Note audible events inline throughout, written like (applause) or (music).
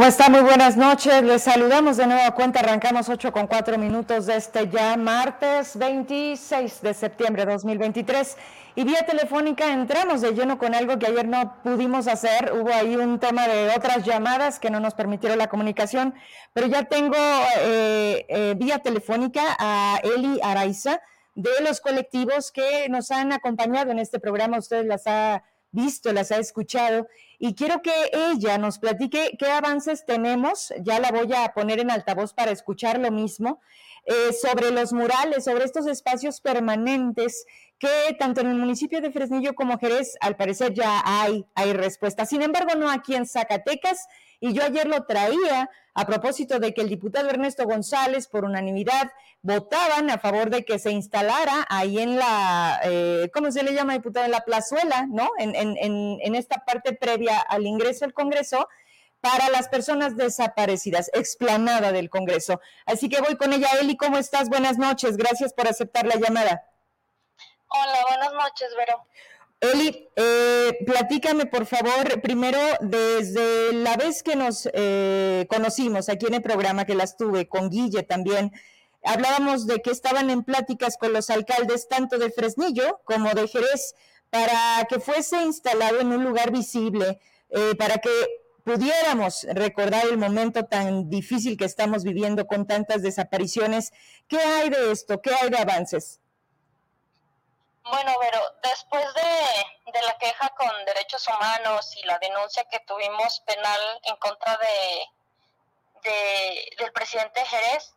¿Cómo está? Muy buenas noches. Les saludamos de nueva cuenta. Arrancamos 8 con 4 minutos de este ya martes 26 de septiembre de 2023. Y vía telefónica entramos de lleno con algo que ayer no pudimos hacer. Hubo ahí un tema de otras llamadas que no nos permitieron la comunicación, pero ya tengo eh, eh, vía telefónica a Eli Araiza de los colectivos que nos han acompañado en este programa. Ustedes las ha visto, las ha escuchado y quiero que ella nos platique qué avances tenemos, ya la voy a poner en altavoz para escuchar lo mismo, eh, sobre los murales, sobre estos espacios permanentes que tanto en el municipio de Fresnillo como Jerez, al parecer ya hay, hay respuesta. Sin embargo, no aquí en Zacatecas, y yo ayer lo traía a propósito de que el diputado Ernesto González, por unanimidad, votaban a favor de que se instalara ahí en la, eh, ¿cómo se le llama, diputado? En la plazuela, ¿no? En, en, en, esta parte previa al ingreso al Congreso para las personas desaparecidas, explanada del Congreso. Así que voy con ella. Eli, ¿cómo estás? Buenas noches. Gracias por aceptar la llamada. Hola, buenas noches, Vero. Eli, eh, platícame por favor, primero, desde la vez que nos eh, conocimos aquí en el programa que las tuve, con Guille también, hablábamos de que estaban en pláticas con los alcaldes tanto de Fresnillo como de Jerez para que fuese instalado en un lugar visible, eh, para que pudiéramos recordar el momento tan difícil que estamos viviendo con tantas desapariciones. ¿Qué hay de esto? ¿Qué hay de avances? Bueno, pero después de, la queja con derechos humanos y la denuncia que tuvimos penal en contra de, del presidente Jerez,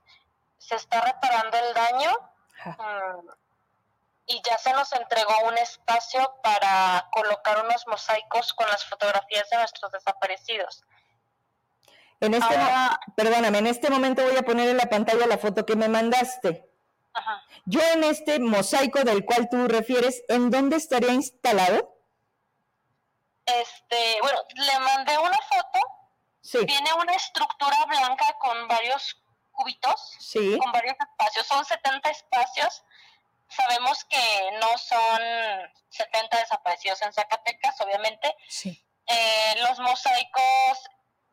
se está reparando el daño mm, y ya se nos entregó un espacio para colocar unos mosaicos con las fotografías de nuestros desaparecidos. En este, perdóname, en este momento voy a poner en la pantalla la foto que me mandaste. Yo en este mosaico del cual tú refieres, ¿en dónde estaría instalado? Este, bueno, le mandé una foto. Sí. Tiene una estructura blanca con varios cubitos, sí. con varios espacios. Son 70 espacios. Sabemos que no son 70 desaparecidos en Zacatecas, obviamente. Sí. Eh, los mosaicos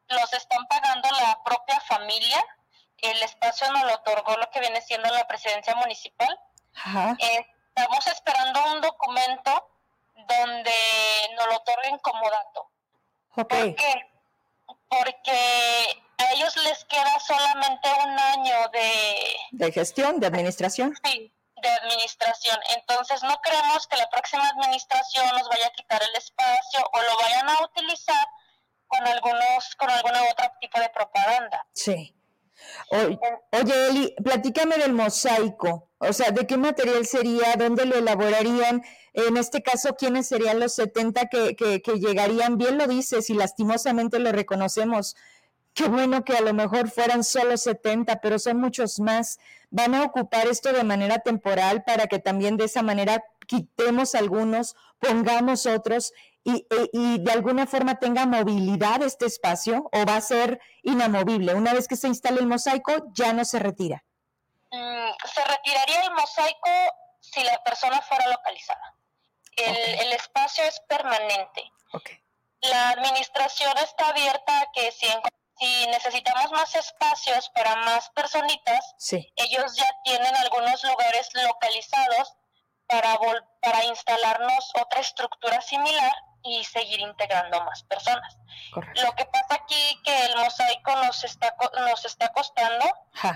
los están pagando la propia familia el espacio nos lo otorgó lo que viene siendo la presidencia municipal. Eh, estamos esperando un documento donde nos lo otorguen como dato. ¿Por qué? Porque a ellos les queda solamente un año de... ¿De gestión, de administración? Sí, de administración. Entonces no creemos que la próxima administración nos vaya a quitar el espacio o lo vayan a utilizar con algunos, con alguna otra tipo de propaganda. Sí. Oye, Eli, platícame del mosaico. O sea, ¿de qué material sería? ¿Dónde lo elaborarían? En este caso, ¿quiénes serían los 70 que, llegarían? Bien lo dices y lastimosamente lo reconocemos. Qué bueno que a lo mejor fueran solo 70, pero son muchos más. Van a ocupar esto de manera temporal para que también de esa manera quitemos algunos, pongamos otros y, y, de alguna forma tenga movilidad este espacio o va a ser inamovible? Una vez que se instale el mosaico, ya no se retira. Mm, se retiraría el mosaico si la persona fuera localizada. El, espacio es permanente. La administración está abierta a que si, si necesitamos más espacios para más personitas, ellos ya tienen algunos lugares localizados para, para instalarnos otra estructura similar y seguir integrando más personas. Lo que pasa aquí que el mosaico nos está nos está costando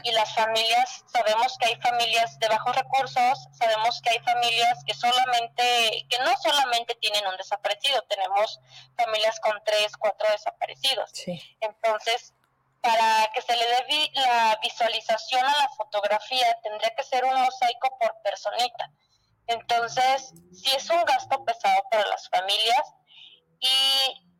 y las familias sabemos que hay familias de bajos recursos, sabemos que hay familias que solamente que no solamente tienen un desaparecido, tenemos familias con tres, cuatro desaparecidos. Entonces, para que se le dé la visualización a la fotografía, tendría que ser un mosaico por personita. Entonces, sí es un gasto pesado para las familias y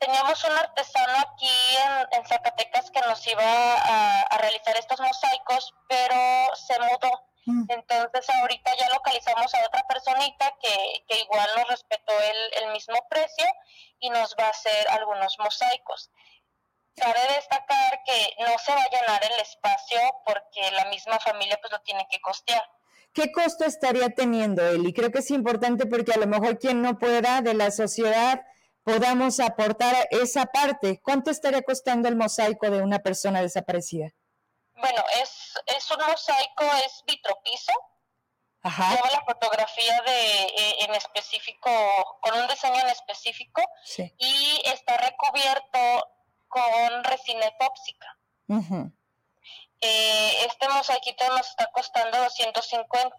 teníamos un artesano aquí en, Zacatecas que nos iba a, realizar estos mosaicos, pero se mudó. Mm. Entonces ahorita ya localizamos a otra personita que, que igual nos respetó el, el, mismo precio y nos va a hacer algunos mosaicos. Cabe destacar que no se va a llenar el espacio porque la misma familia pues lo tiene que costear. ¿Qué costo estaría teniendo él? Y creo que es importante porque a lo mejor quien no pueda de la sociedad podamos aportar esa parte. ¿Cuánto estaría costando el mosaico de una persona desaparecida? Bueno, es, es un mosaico, es vitropiso. Ajá. Lleva la fotografía de eh, en específico, con un diseño en específico, y está recubierto con resina epóxica. Eh, este mosaiquito nos está costando 250.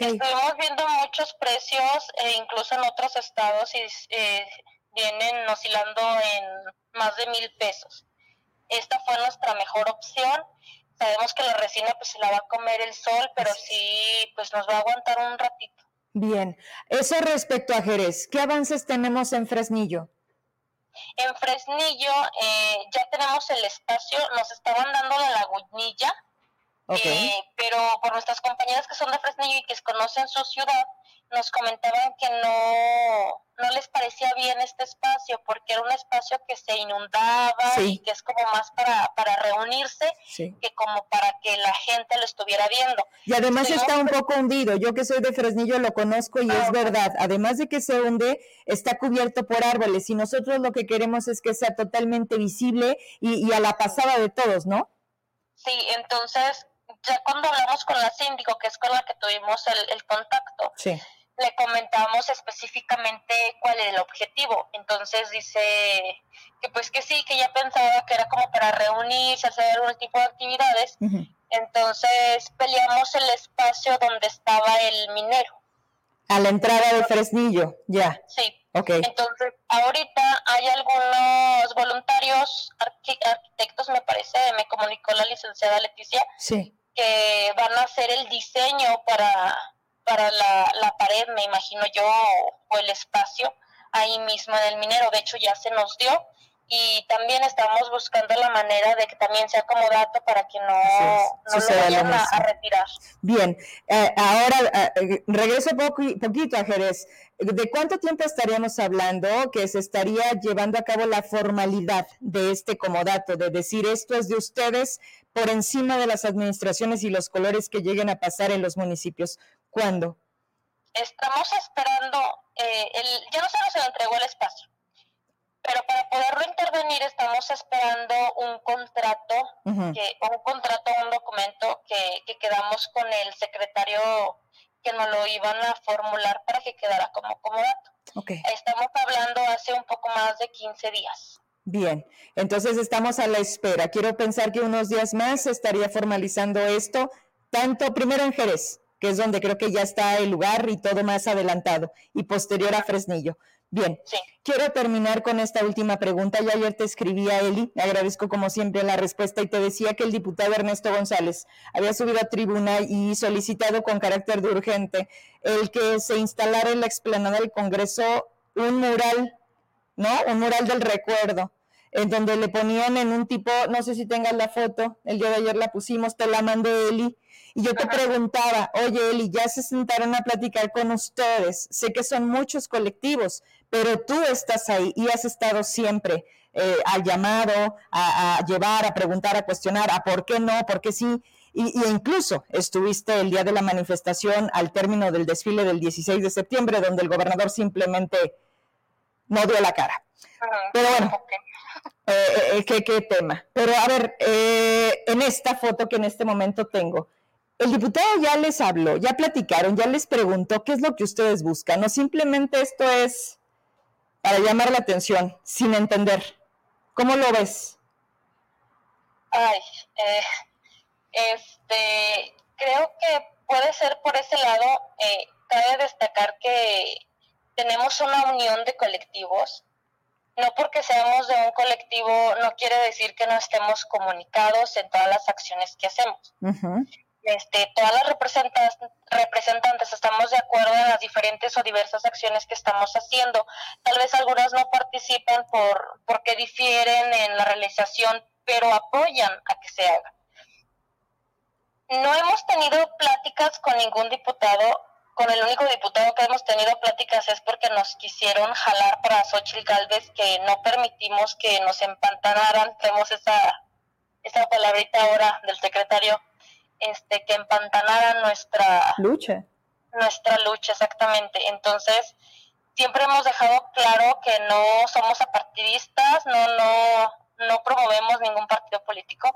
Estuvimos viendo muchos precios, e incluso en otros estados, y eh, vienen oscilando en más de mil pesos. Esta fue nuestra mejor opción. Sabemos que la resina pues se la va a comer el sol, pero sí pues nos va a aguantar un ratito. Bien, eso respecto a Jerez, ¿qué avances tenemos en Fresnillo? En Fresnillo eh, ya tenemos el espacio, nos estaban dando la lagunilla, eh, pero por nuestras compañeras que son de Fresnillo y que conocen su ciudad, nos comentaban que no, no les parecía bien este espacio porque era un espacio que se inundaba y que es como más para, para reunirse que como para que la gente lo estuviera viendo. Y además está un poco hundido. Yo que soy de Fresnillo lo conozco y es ah, verdad. Además de que se hunde, está cubierto por árboles y nosotros lo que queremos es que sea totalmente visible y, y a la pasada de todos, ¿no? Sí, entonces ya cuando hablamos con la síndico, que es con la que tuvimos el, el contacto, sí le comentamos específicamente cuál era el objetivo. Entonces dice que pues que sí, que ya pensaba que era como para reunirse, hacer algún tipo de actividades. Entonces peleamos el espacio donde estaba el minero. A la entrada de Fresnillo, ya. Sí. Okay. Entonces, ahorita hay algunos voluntarios, arquitectos, me parece, me comunicó la licenciada Leticia, sí. Que van a hacer el diseño para para la, la pared, me imagino yo, o el espacio ahí mismo en el minero. De hecho, ya se nos dio y también estamos buscando la manera de que también sea como dato para que no, no lo vayan a, retirar. Bien, eh, ahora eh, regreso poco, poquito a Jerez. ¿De cuánto tiempo estaríamos hablando que se estaría llevando a cabo la formalidad de este comodato, de decir esto es de ustedes por encima de las administraciones y los colores que lleguen a pasar en los municipios? ¿Cuándo? Estamos esperando, eh, el, ya no se nos entregó el espacio, pero para poderlo intervenir estamos esperando un contrato, que, un contrato, un documento que, que quedamos con el secretario que nos lo iban a formular para que quedara como, como dato. Estamos hablando hace un poco más de 15 días. Bien, entonces estamos a la espera. Quiero pensar que unos días más se estaría formalizando esto, tanto primero en Jerez, que es donde creo que ya está el lugar y todo más adelantado, y posterior a Fresnillo. Bien, quiero terminar con esta última pregunta. Yo ayer te escribí a Eli, agradezco como siempre la respuesta y te decía que el diputado Ernesto González había subido a tribuna y solicitado con carácter de urgente el que se instalara en la explanada del Congreso un mural, ¿no? Un mural del recuerdo, en donde le ponían en un tipo, no sé si tengas la foto, el día de ayer la pusimos, te la mandé Eli, y yo te preguntaba, oye Eli, ya se sentaron a platicar con ustedes, sé que son muchos colectivos, pero tú estás ahí y has estado siempre eh, al llamado, a, llevar, a preguntar, a cuestionar, a por qué no, por qué sí. Y, incluso estuviste el día de la manifestación al término del desfile del 16 de septiembre, donde el gobernador simplemente no dio la cara. Pero bueno, eh, eh, ¿qué, ¿qué, tema. Pero a ver, en esta foto que en este momento tengo, el diputado ya les habló, ya platicaron, ya les preguntó qué es lo que ustedes buscan, no simplemente esto es para llamar la atención, sin entender. ¿Cómo lo ves? Ay, eh, este, creo que puede ser por ese lado. Eh, cabe destacar que tenemos una unión de colectivos. No porque seamos de un colectivo no quiere decir que no estemos comunicados en todas las acciones que hacemos este, todas las representantes, representantes estamos de acuerdo en las diferentes o diversas acciones que estamos haciendo. Tal vez algunas no participan por, porque difieren en la realización, pero apoyan a que se haga. No hemos tenido pláticas con ningún diputado, con el único diputado que hemos tenido pláticas es porque nos quisieron jalar para Xochitl Galvez, que no permitimos que nos empantanaran. Tenemos esa, esa palabrita ahora del secretario este, que empantanara nuestra lucha. Nuestra lucha, exactamente. Entonces, siempre hemos dejado claro que no somos apartidistas, no, no, no promovemos ningún partido político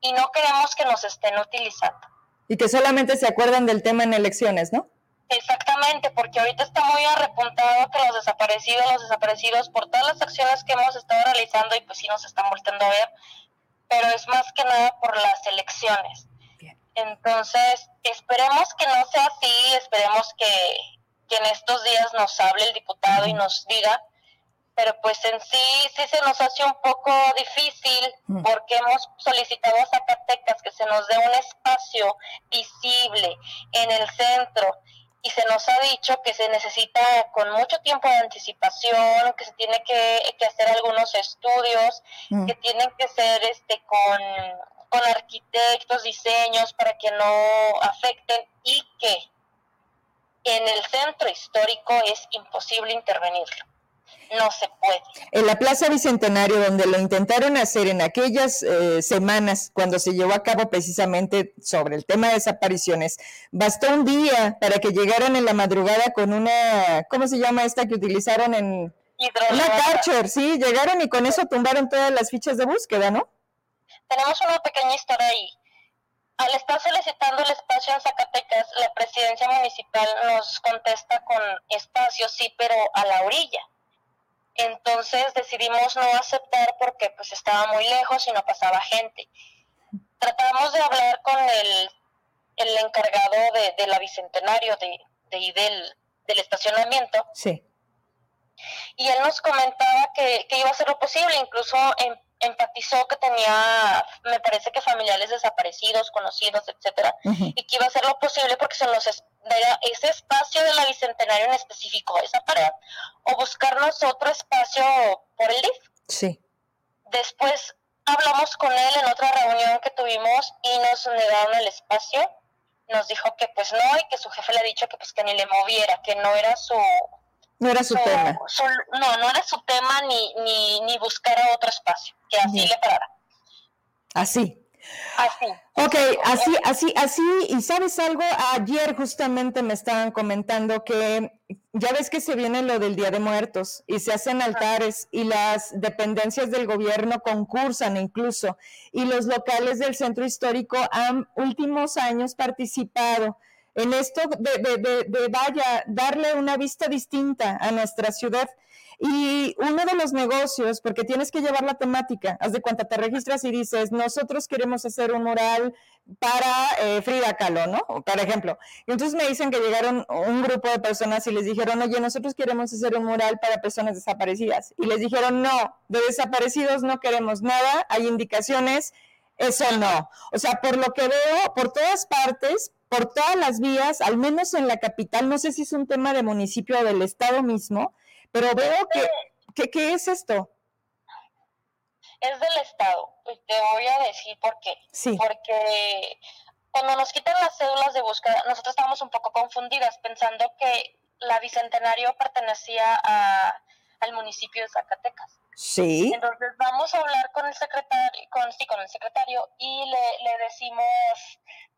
y no queremos que nos estén utilizando. Y que solamente se acuerdan del tema en elecciones, ¿no? Exactamente, porque ahorita está muy arrepuntado que los desaparecidos, los desaparecidos, por todas las acciones que hemos estado realizando y pues sí nos están volviendo a ver, pero es más que nada por las elecciones. Entonces, esperemos que no sea así, esperemos que, que en estos días nos hable el diputado y nos diga pero pues en sí sí se nos hace un poco difícil mm. porque hemos solicitado a Zacatecas que se nos dé un espacio visible en el centro y se nos ha dicho que se necesita con mucho tiempo de anticipación, que se tiene que, hacer algunos estudios, mm. que tienen que ser este con, con arquitectos, diseños para que no afecten y que en el centro histórico es imposible intervenirlo no se puede. En la Plaza Bicentenario, donde lo intentaron hacer en aquellas eh, semanas, cuando se llevó a cabo precisamente sobre el tema de desapariciones, bastó un día para que llegaran en la madrugada con una, ¿cómo se llama esta que utilizaron en... Una sí, llegaron y con eso tumbaron todas las fichas de búsqueda, ¿no? Tenemos una pequeña historia ahí. Al estar solicitando el espacio en Zacatecas, la presidencia municipal nos contesta con espacio, sí, pero a la orilla. Entonces decidimos no aceptar porque pues estaba muy lejos y no pasaba gente. Tratamos de hablar con el, el encargado de, la Bicentenario de, de del, del estacionamiento. Sí. Y él nos comentaba que, que iba a ser lo posible, incluso en empatizó que tenía, me parece que familiares desaparecidos, conocidos, etcétera, y que iba a hacer lo posible porque se nos daría ese espacio de la bicentenario en específico, esa pared, o buscarnos otro espacio por el DIF. Sí. Después hablamos con él en otra reunión que tuvimos y nos negaron el espacio. Nos dijo que pues no y que su jefe le ha dicho que pues que ni le moviera, que no era su, no era su, tema. no, no era su tema ni, ni, ni buscar otro espacio, que así le parara. Así. Así. Ok, así, así, así, y sabes algo, ayer justamente me estaban comentando que ya ves que se viene lo del Día de Muertos y se hacen altares y las dependencias del gobierno concursan incluso y los locales del centro histórico han últimos años participado en esto de, de, vaya, darle una vista distinta a nuestra ciudad. Y uno de los negocios, porque tienes que llevar la temática, haz de cuenta, te registras y dices, nosotros queremos hacer un mural para eh, Frida Kahlo, ¿no? Por ejemplo. Y entonces me dicen que llegaron un grupo de personas y les dijeron, oye, nosotros queremos hacer un mural para personas desaparecidas. Y les dijeron, no, de desaparecidos no queremos nada, hay indicaciones, eso no. O sea, por lo que veo, por todas partes, por todas las vías, al menos en la capital, no sé si es un tema de municipio o del estado mismo, pero veo que, ¿qué es esto? Es del estado, y te voy a decir por qué. Sí. Porque cuando nos quitan las cédulas de búsqueda, nosotros estamos un poco confundidas pensando que la Bicentenario pertenecía al municipio de Zacatecas. Sí. Entonces vamos a hablar con el secretario, con, sí, con el secretario y le, le decimos,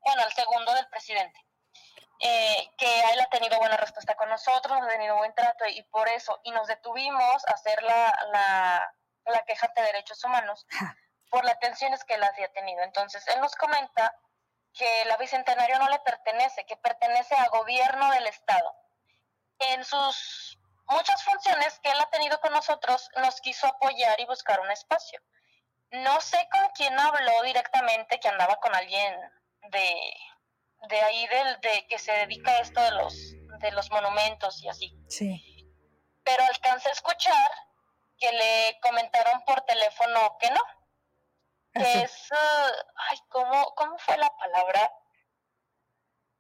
bueno, al segundo del presidente, eh, que él ha tenido buena respuesta con nosotros, ha tenido buen trato y por eso, y nos detuvimos a hacer la, la, la queja de derechos humanos por las tensiones que él había tenido. Entonces, él nos comenta que la Bicentenario no le pertenece, que pertenece al gobierno del Estado. En sus muchas funciones que él ha tenido con nosotros, nos quiso apoyar y buscar un espacio. No sé con quién habló directamente, que andaba con alguien de, de ahí del de que se dedica a esto de los de los monumentos y así. Sí. Pero alcancé a escuchar que le comentaron por teléfono que no. Que es uh, ay, ¿cómo, ¿cómo fue la palabra?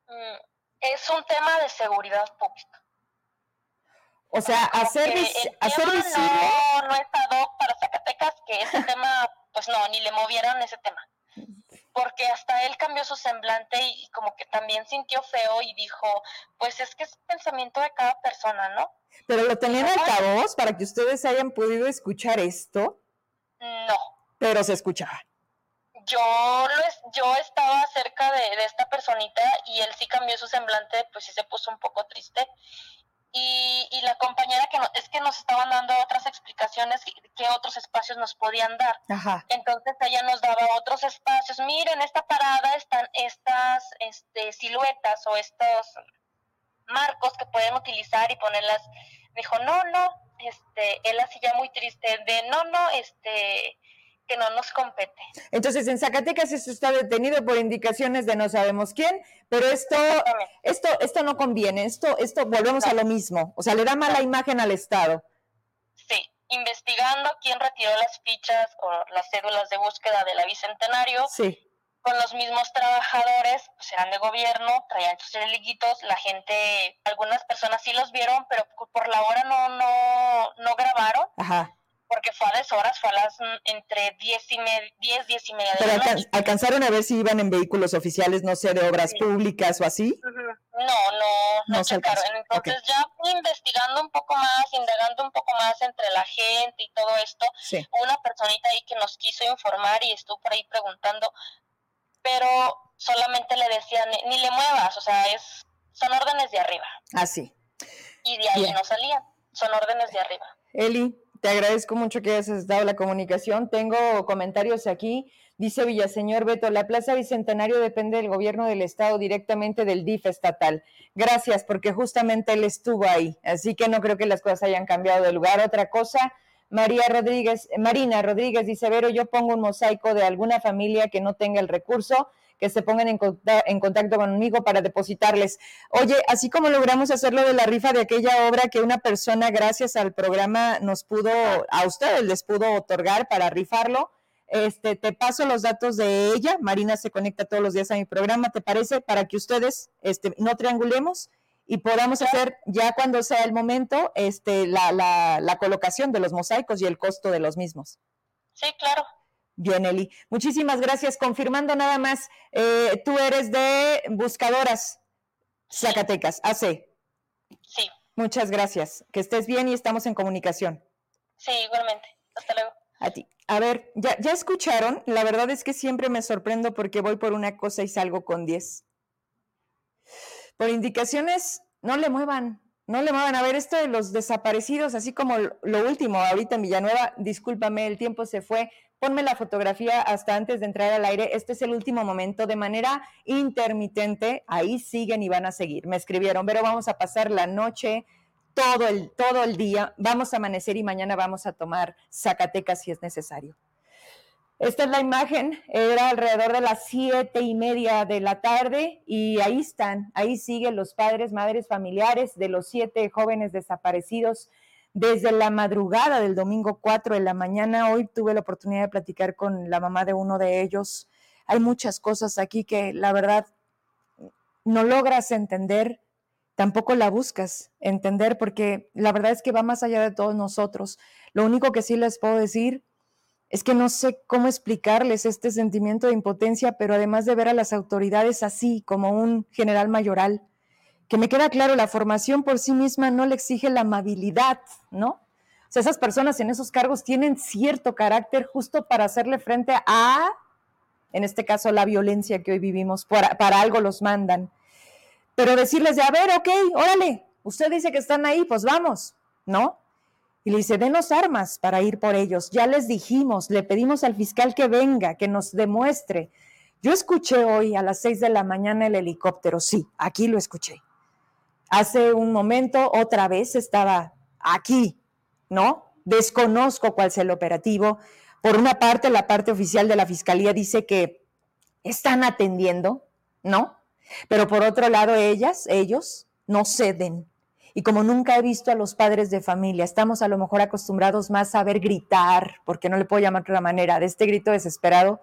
Mm, es un tema de seguridad pública. O sea, hacer, hacer visible. No, no es ad para Zacatecas, que ese (laughs) tema, pues no, ni le movieron ese tema porque hasta él cambió su semblante y, como que también sintió feo y dijo, pues es que es pensamiento de cada persona, ¿no? Pero lo tenían altavoz para que ustedes hayan podido escuchar esto. No. Pero se escuchaba. Yo, lo, yo estaba cerca de, de esta personita y él sí cambió su semblante, pues sí se puso un poco triste. Y, y, la compañera que no, es que nos estaban dando otras explicaciones que, otros espacios nos podían dar. Entonces ella nos daba otros espacios. Miren, esta parada están estas este, siluetas o estos marcos que pueden utilizar y ponerlas. Me dijo, no, no, este, él así ya muy triste, de no, no, este, que no nos compete. Entonces, en Zacatecas esto está detenido por indicaciones de no sabemos quién, pero esto, esto, esto no conviene, esto, esto volvemos a lo mismo, o sea, le da mala imagen al Estado. Sí, investigando quién retiró las fichas o las cédulas de búsqueda de la Bicentenario. Sí. Con los mismos trabajadores, pues eran de gobierno, traían sus reliquitos, la gente, algunas personas sí los vieron, pero por la hora no, no, no grabaron. Ajá porque fue a deshoras, fue a las mm, entre 10 y, media, 10, 10 y media de la noche. ¿Alcanzaron a ver si iban en vehículos oficiales, no sé, de obras públicas o así? No, no, no, checaron. Entonces ya fui investigando un poco más, indagando un poco más entre la gente y todo esto. Una personita ahí que nos quiso informar y estuvo por ahí preguntando, pero solamente le decían, ni le muevas, o sea, es son órdenes de arriba. Ah, sí. Y de ahí no salían, son órdenes de arriba. Eli, te agradezco mucho que hayas dado la comunicación. Tengo comentarios aquí. Dice Villaseñor Beto, la Plaza Bicentenario depende del gobierno del Estado directamente del DIF estatal. Gracias, porque justamente él estuvo ahí. Así que no creo que las cosas hayan cambiado de lugar. Otra cosa, María Rodríguez, Marina Rodríguez dice, Vero, yo pongo un mosaico de alguna familia que no tenga el recurso que se pongan en, contacto conmigo para depositarles. Oye, así como logramos hacerlo de la rifa de aquella obra que una persona, gracias al programa, nos pudo, a ustedes les pudo otorgar para rifarlo, este, te paso los datos de ella. Marina se conecta todos los días a mi programa, ¿te parece? Para que ustedes este, no triangulemos y podamos hacer ya cuando sea el momento este, la, la, la colocación de los mosaicos y el costo de los mismos. Sí, claro. Muchísimas gracias. Confirmando nada más, eh, tú eres de Buscadoras Zacatecas, AC. Sí. Muchas gracias. Que estés bien y estamos en comunicación. Sí, igualmente. Hasta luego. A ti. A ver, ya, ya escucharon. La verdad es que siempre me sorprendo porque voy por una cosa y salgo con 10. Por indicaciones, no le muevan. No le muevan. A ver, esto de los desaparecidos, así como lo último, ahorita en Villanueva, discúlpame, el tiempo se fue ponme la fotografía hasta antes de entrar al aire, este es el último momento, de manera intermitente, ahí siguen y van a seguir. Me escribieron, pero vamos a pasar la noche, todo el, todo el día, vamos a amanecer y mañana vamos a tomar Zacatecas si es necesario. Esta es la imagen, era alrededor de las siete y media de la tarde y ahí están, ahí siguen los padres, madres, familiares de los siete jóvenes desaparecidos desde la madrugada del domingo 4 de la mañana. Hoy tuve la oportunidad de platicar con la mamá de uno de ellos. Hay muchas cosas aquí que la verdad no logras entender, tampoco la buscas entender, porque la verdad es que va más allá de todos nosotros. Lo único que sí les puedo decir es que no sé cómo explicarles este sentimiento de impotencia, pero además de ver a las autoridades así, como un general mayoral, que me queda claro, la formación por sí misma no le exige la amabilidad, ¿no? O sea, esas personas en esos cargos tienen cierto carácter justo para hacerle frente a, en este caso, la violencia que hoy vivimos, para, para algo los mandan. Pero decirles de, a ver, ok, órale, usted dice que están ahí, pues vamos, ¿no? Y le dice, denos armas para ir por ellos. Ya les dijimos, le pedimos al fiscal que venga, que nos demuestre. Yo escuché hoy a las seis de la mañana el helicóptero, sí, aquí lo escuché hace un momento otra vez estaba aquí, ¿no? Desconozco cuál es el operativo. Por una parte, la parte oficial de la Fiscalía dice que están atendiendo, ¿no? Pero por otro lado, ellas, ellos, no ceden. Y como nunca he visto a los padres de familia, estamos a lo mejor acostumbrados más a ver gritar, porque no le puedo llamar de otra manera, de este grito desesperado,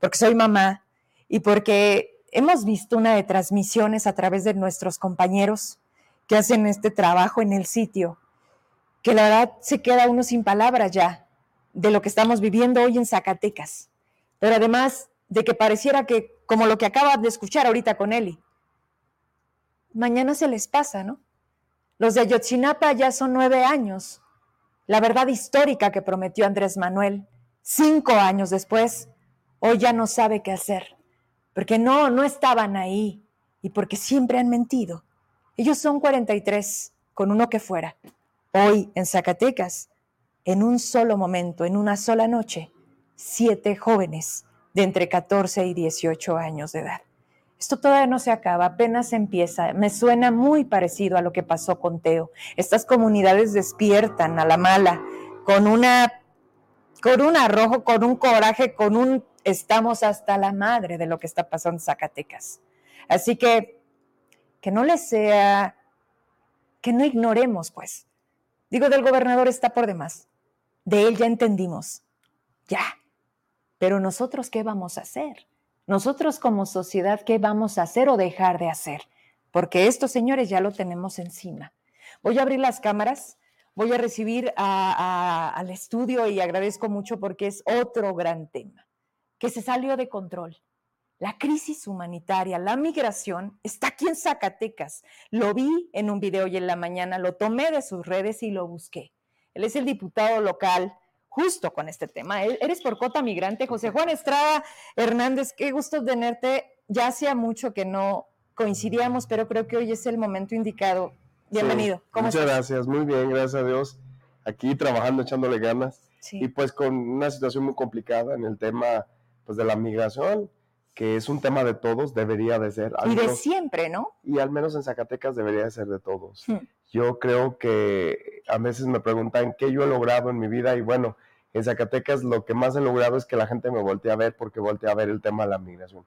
porque soy mamá y porque hemos visto una de transmisiones a través de nuestros compañeros que hacen este trabajo en el sitio, que la verdad se queda uno sin palabras ya de lo que estamos viviendo hoy en Zacatecas. Pero además de que pareciera que, como lo que acaba de escuchar ahorita con Eli, mañana se les pasa, ¿no? Los de Ayotzinapa ya son nueve años. La verdad histórica que prometió Andrés Manuel, cinco años después, hoy ya no sabe qué hacer, porque no, no estaban ahí y porque siempre han mentido. Ellos son 43 con uno que fuera. Hoy en Zacatecas, en un solo momento, en una sola noche, siete jóvenes de entre 14 y 18 años de edad. Esto todavía no se acaba, apenas empieza. Me suena muy parecido a lo que pasó con Teo. Estas comunidades despiertan a la mala con una con un arrojo, con un coraje, con un estamos hasta la madre de lo que está pasando en Zacatecas. Así que que no le sea que no ignoremos, pues. Digo, del gobernador está por demás. De él ya entendimos. Ya. Pero nosotros, ¿qué vamos a hacer? Nosotros como sociedad, ¿qué vamos a hacer o dejar de hacer? Porque estos señores ya lo tenemos encima. Voy a abrir las cámaras, voy a recibir al estudio y agradezco mucho porque es otro gran tema que se salió de control. La crisis humanitaria, la migración, está aquí en Zacatecas. Lo vi en un video hoy en la mañana, lo tomé de sus redes y lo busqué. Él es el diputado local justo con este tema. Eres por cota migrante, José Juan Estrada Hernández, qué gusto tenerte. Ya hacía mucho que no coincidíamos, pero creo que hoy es el momento indicado. Bienvenido. muchas gracias, muy bien, gracias a Dios. Aquí trabajando, echándole ganas. Y pues con una situación muy complicada en el tema pues, de la migración, que es un tema de todos, debería de ser. Y de siempre, ¿no? Y al menos en Zacatecas debería de ser de todos. Hmm. Yo creo que a veces me preguntan qué yo he logrado en mi vida y bueno, en Zacatecas lo que más he logrado es que la gente me voltee a ver porque voltea a ver el tema de la migración.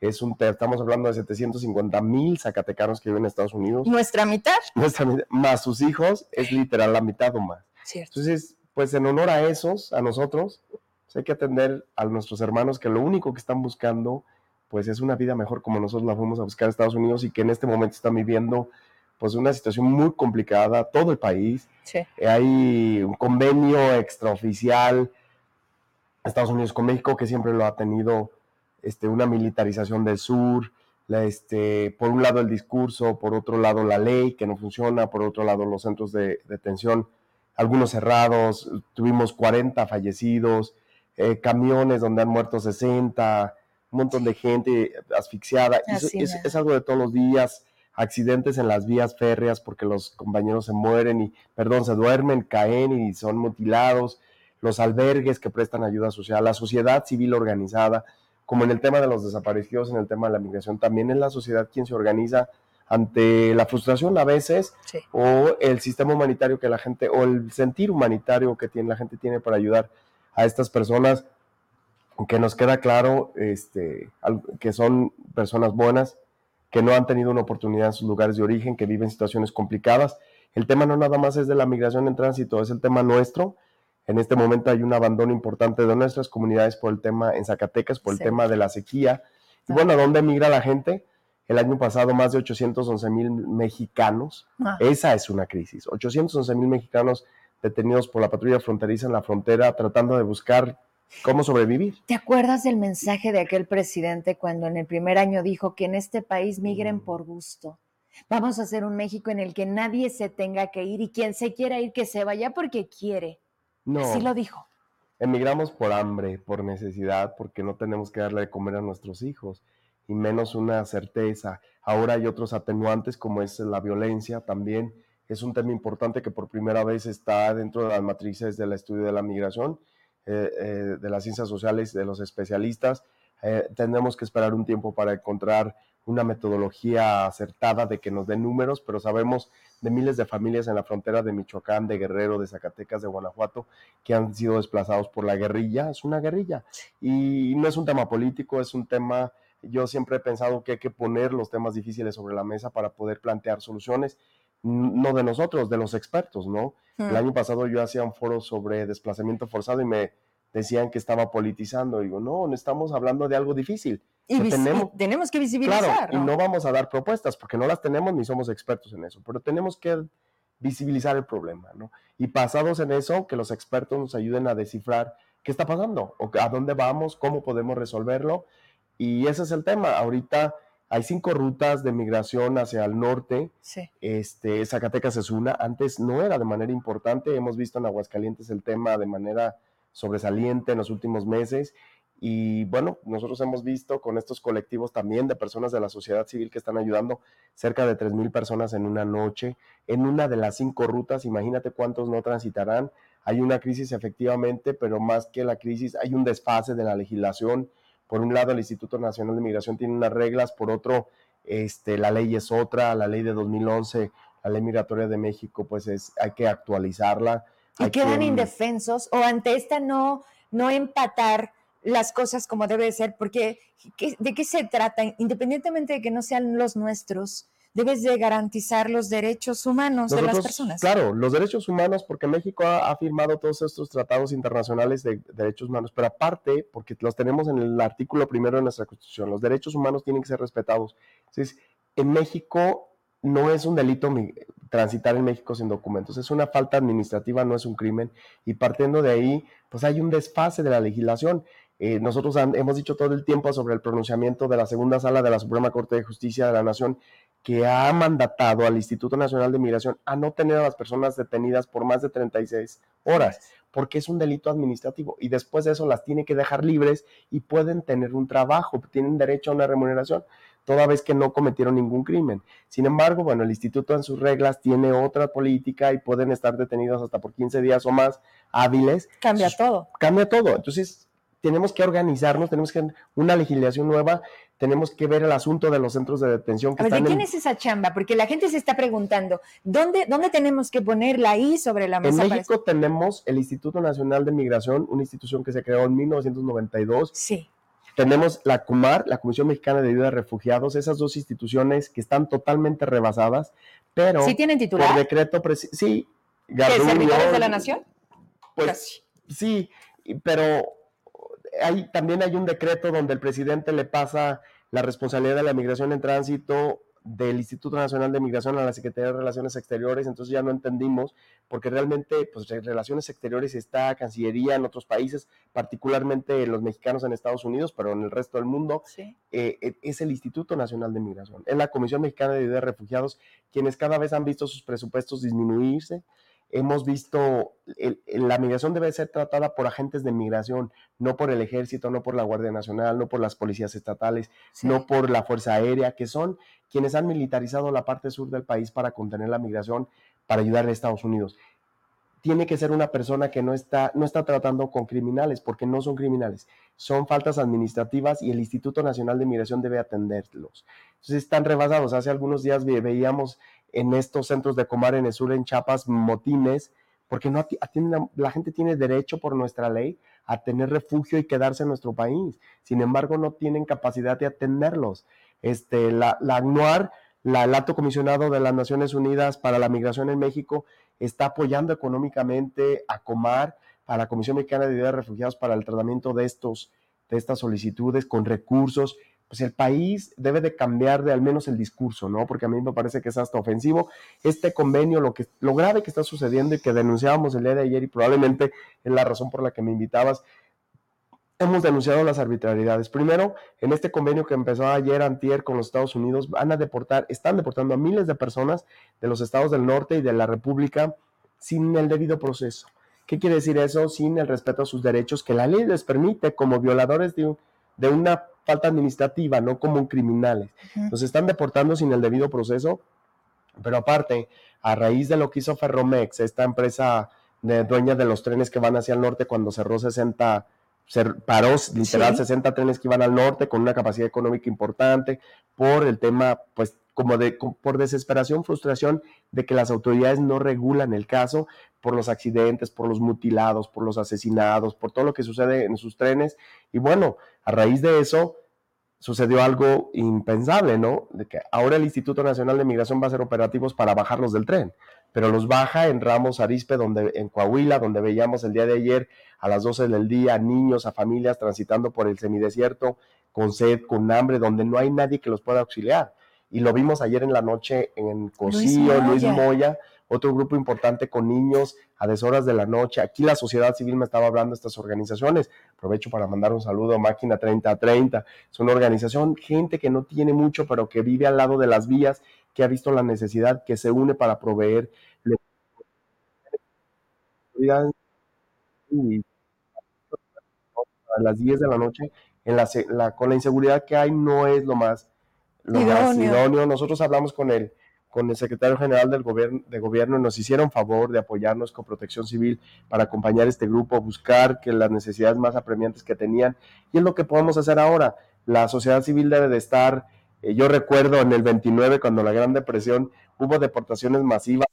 Es un estamos hablando de 750 mil zacatecanos que viven en Estados Unidos. ¿Nuestra mitad? Nuestra mitad, más sus hijos, es literal la mitad o más. Cierto. Entonces, pues en honor a esos, a nosotros, hay que atender a nuestros hermanos que lo único que están buscando, pues es una vida mejor como nosotros la fuimos a buscar en Estados Unidos y que en este momento están viviendo pues una situación muy complicada, todo el país. Hay un convenio extraoficial Estados Unidos con México que siempre lo ha tenido este, una militarización del sur, este, por un lado el discurso, por otro lado la ley que no funciona, por otro lado los centros de detención, algunos cerrados, tuvimos 40 fallecidos, eh, camiones donde han muerto 60, un montón de gente asfixiada, es, algo de todos los días, accidentes en las vías férreas porque los compañeros se mueren y, perdón, se duermen, caen y son mutilados, los albergues que prestan ayuda social, la sociedad civil organizada, como en el tema de los desaparecidos, en el tema de la migración, también es la sociedad quien se organiza ante la frustración a veces o el sistema humanitario que la gente o el sentir humanitario que tiene la gente tiene para ayudar a estas personas que nos queda claro este, que son personas buenas, que no han tenido una oportunidad en sus lugares de origen, que viven situaciones complicadas. El tema no nada más es de la migración en tránsito, es el tema nuestro. En este momento hay un abandono importante de nuestras comunidades por el tema en Zacatecas, por el tema de la sequía. Y bueno, ¿a dónde migra la gente? El año pasado más de 811 mil mexicanos. Ah. Esa es una crisis. 811 mil mexicanos detenidos por la patrulla fronteriza en la frontera tratando de buscar cómo sobrevivir. ¿Te acuerdas del mensaje de aquel presidente cuando en el primer año dijo que en este país migren mm. por gusto? Vamos a hacer un México en el que nadie se tenga que ir y quien se quiera ir que se vaya porque quiere. No. Así lo dijo. Emigramos por hambre, por necesidad, porque no tenemos que darle de comer a nuestros hijos y menos una certeza. Ahora hay otros atenuantes como es la violencia también. Es un tema importante que por primera vez está dentro de las matrices del estudio de la migración eh, eh, de las ciencias sociales, de los especialistas. Eh, tendremos que esperar un tiempo para encontrar una metodología acertada de que nos dé números, pero sabemos de miles de familias en la frontera de Michoacán, de Guerrero, de Zacatecas, de Guanajuato, que han sido desplazados por la guerrilla. Es una guerrilla. Y no es un tema político, es un tema, yo siempre he pensado que hay que poner los temas difíciles sobre la mesa para poder plantear soluciones no de nosotros, de los expertos, ¿no? El hmm. año pasado yo hacía un foro sobre desplazamiento forzado y me decían que estaba politizando. Digo, no, estamos hablando de algo difícil. Y tenemos, tenemos, que visibilizar. ¿no? y no vamos a dar propuestas porque no las tenemos ni somos expertos en eso, pero tenemos que visibilizar el problema, ¿no? Y pasados en eso, que los expertos nos ayuden a descifrar qué está pasando, o a dónde vamos, cómo podemos resolverlo. Y ese es el tema. Ahorita hay cinco rutas de migración hacia el norte. Sí. Este, Zacatecas es una. Antes no era de manera importante. Hemos visto en Aguascalientes el tema de manera sobresaliente en los últimos meses. y bueno, nosotros hemos visto con estos colectivos también de personas de la sociedad civil que están ayudando cerca de 3.000 personas en una noche, en una de las cinco rutas, imagínate cuántos no transitarán. Hay una crisis efectivamente, pero más que la crisis, hay un desfase de la legislación. Por un lado, el Instituto Nacional de Migración tiene unas reglas, por otro, este, la ley es otra, la ley de 2011, la ley migratoria de México, pues es, hay que actualizarla. Y quedan indefensos o ante esta no, no empatar las cosas como debe ser, porque ¿de qué se trata? Independientemente de que no sean los nuestros, debes de garantizar los derechos humanos de las personas. Claro, los derechos humanos, porque México ha, firmado todos estos tratados internacionales de, derechos humanos, pero aparte, porque los tenemos en el artículo primero de nuestra Constitución, los derechos humanos tienen que ser respetados. Entonces, en México no es un delito transitar en México sin documentos, es una falta administrativa, no es un crimen, y partiendo de ahí, pues hay un desfase de la legislación. Eh, nosotros hemos dicho todo el tiempo sobre el pronunciamiento de la segunda sala de la Suprema Corte de Justicia de la Nación que ha mandatado al Instituto Nacional de Migración a no tener a las personas detenidas por más de 36 horas, porque es un delito administrativo y después de eso las tiene que dejar libres y pueden tener un trabajo, tienen derecho a una remuneración, toda vez que no cometieron ningún crimen. Sin embargo, bueno, el instituto en sus reglas tiene otra política y pueden estar detenidos hasta por 15 días o más hábiles. Cambia todo. Cambia todo. Entonces, tenemos que organizarnos, tenemos que una legislación nueva, tenemos que ver el asunto de los centros de detención. Que ¿de quién es esa chamba? Porque la gente se está preguntando, ¿dónde, ¿dónde tenemos que ponerla ahí sobre la mesa? En México tenemos el Instituto Nacional de Migración, una institución que se creó en 1992. Sí. Tenemos la CUMAR, la Comisión Mexicana de Ayuda a Refugiados, esas dos instituciones que están totalmente rebasadas, pero... ¿Sí tienen titular? Por decreto, sí. ¿Qué, servidores de la nación? Pues sí, pero también hay un decreto donde el presidente le pasa la responsabilidad de la migración en tránsito del Instituto Nacional de Migración a la Secretaría de Relaciones Exteriores, entonces ya no entendimí, porque realmente, pues, Relaciones Exteriores está Cancillería en otros países, particularmente los mexicanos en Estados Unidos, pero en el resto del mundo, eh, eh, es el Instituto Nacional de Migración, es la Comisión Mexicana de Ayuda de Refugiados, quienes cada vez han visto sus presupuestos disminuirse, hemos visto, la migración debe ser tratada por agentes de migración, no por el ejército, no por la Guardia Nacional, no por las policías estatales, no por la Fuerza Aérea, que son quienes han militarizado la parte sur del país para contener la migración, para ayudar a Estados Unidos. Tiene que ser una persona que no está, no está tratando con criminales, porque no son criminales, son faltas administrativas y el Instituto Nacional de Migración debe atenderlos. Entonces están rebasados. Hace algunos días veíamos en estos centros de Comar en el sur, en Chiapas, motines, porque no la gente tiene derecho por nuestra ley a tener refugio y quedarse en nuestro país. Sin embargo, no tienen capacidad de atenderlos. Este, la, la ACNUAR, la, el alto comisionado de las Naciones Unidas para la Migración en México, está apoyando económicamente a Comar, a la Comisión Mexicana de Ayuda de Refugiados para el tratamiento de, estos, de estas solicitudes con recursos pues el país debe de cambiar de al menos el discurso, ¿no? Porque a mí me parece que es hasta ofensivo este convenio, lo que lo grave que está sucediendo y que denunciábamos el día de ayer y probablemente es la razón por la que me invitabas. Hemos denunciado las arbitrariedades. Primero, en este convenio que empezó ayer antier con los Estados Unidos, van a deportar, están deportando a miles de personas de los estados del norte y de la República sin el debido proceso. ¿Qué quiere decir eso? Sin el respeto a sus derechos que la ley les permite como violadores de, de una falta administrativa, no como criminales. Los están deportando sin el debido proceso, pero aparte, a raíz de lo que hizo Ferromex, esta empresa de, dueña de los trenes que van hacia el norte cuando cerró 60 se paró literal 60 trenes que iban al norte con una capacidad económica importante por el tema, pues como de por desesperación, frustración de que las autoridades no regulan el caso por los accidentes, por los mutilados, por los asesinados, por todo lo que sucede en sus trenes. Y bueno, a raíz de eso sucedió algo impensable, ¿no? De que ahora el Instituto Nacional de Migración va a hacer operativos para bajarlos del tren pero los baja en Ramos Arispe, donde, en Coahuila, donde veíamos el día de ayer a las 12 del día niños, a familias transitando por el semidesierto con sed, con hambre, donde no hay nadie que los pueda auxiliar. Y lo vimos ayer en la noche en Cocío, Luis Moya, otro grupo importante con niños a deshoras de la noche. Aquí la sociedad civil me estaba hablando de estas organizaciones. Aprovecho para mandar un saludo a Máquina 3030. Es una organización, gente que no tiene mucho, pero que vive al lado de las vías que ha visto la necesidad, que se une para proveer a las 10 de la noche, en la, con la inseguridad que hay, no es lo más, lo más idóneo. Nosotros hablamos con el, con el secretario general del gobierno, de gobierno nos hicieron favor de apoyarnos con protección civil para acompañar este grupo, buscar que las necesidades más apremiantes que tenían. Y es lo que podemos hacer ahora. La sociedad civil debe de estar, eh, yo recuerdo en el 29, cuando la Gran Depresión, hubo deportaciones masivas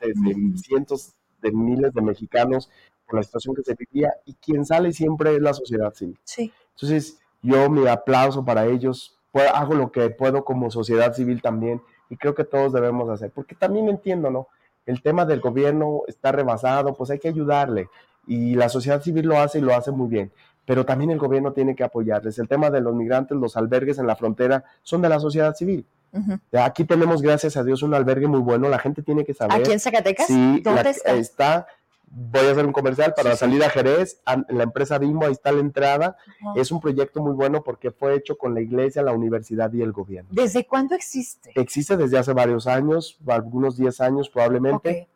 de cientos de miles de mexicanos por la situación que se vivía y quien sale siempre es la sociedad civil. Sí. Entonces, yo mi aplauso para ellos, pues, hago lo que puedo como sociedad civil también y creo que todos debemos hacer, porque también entiendo, ¿no? El tema del gobierno está rebasado, pues hay que ayudarle y la sociedad civil lo hace y lo hace muy bien, pero también el gobierno tiene que apoyarles. El tema de los migrantes, los albergues en la frontera son de la sociedad civil. Aquí tenemos, gracias a Dios, un albergue muy bueno. La gente tiene que saber. ¿Aquí en Zacatecas? Sí, ¿Dónde está? está? Voy a hacer un comercial para la salida a Jerez. La empresa Bimbo, ahí está la entrada. Es un proyecto muy bueno porque fue hecho con la iglesia, la universidad y el gobierno. ¿Desde cuándo existe? Existe desde hace varios años, algunos 10 años probablemente.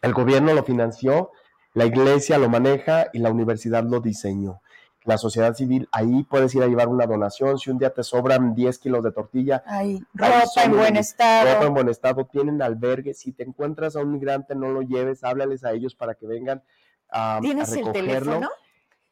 El gobierno lo financió, la iglesia lo maneja y la universidad lo diseñó la sociedad civil, ahí puedes ir a llevar una donación, si un día te sobran 10 kilos de tortilla, ahí, ropa en buen estado. Ropa en buen estado, tienen albergue, si te encuentras a un migrante no lo lleves, háblales a ellos para que vengan a, ¿Tienes el teléfono?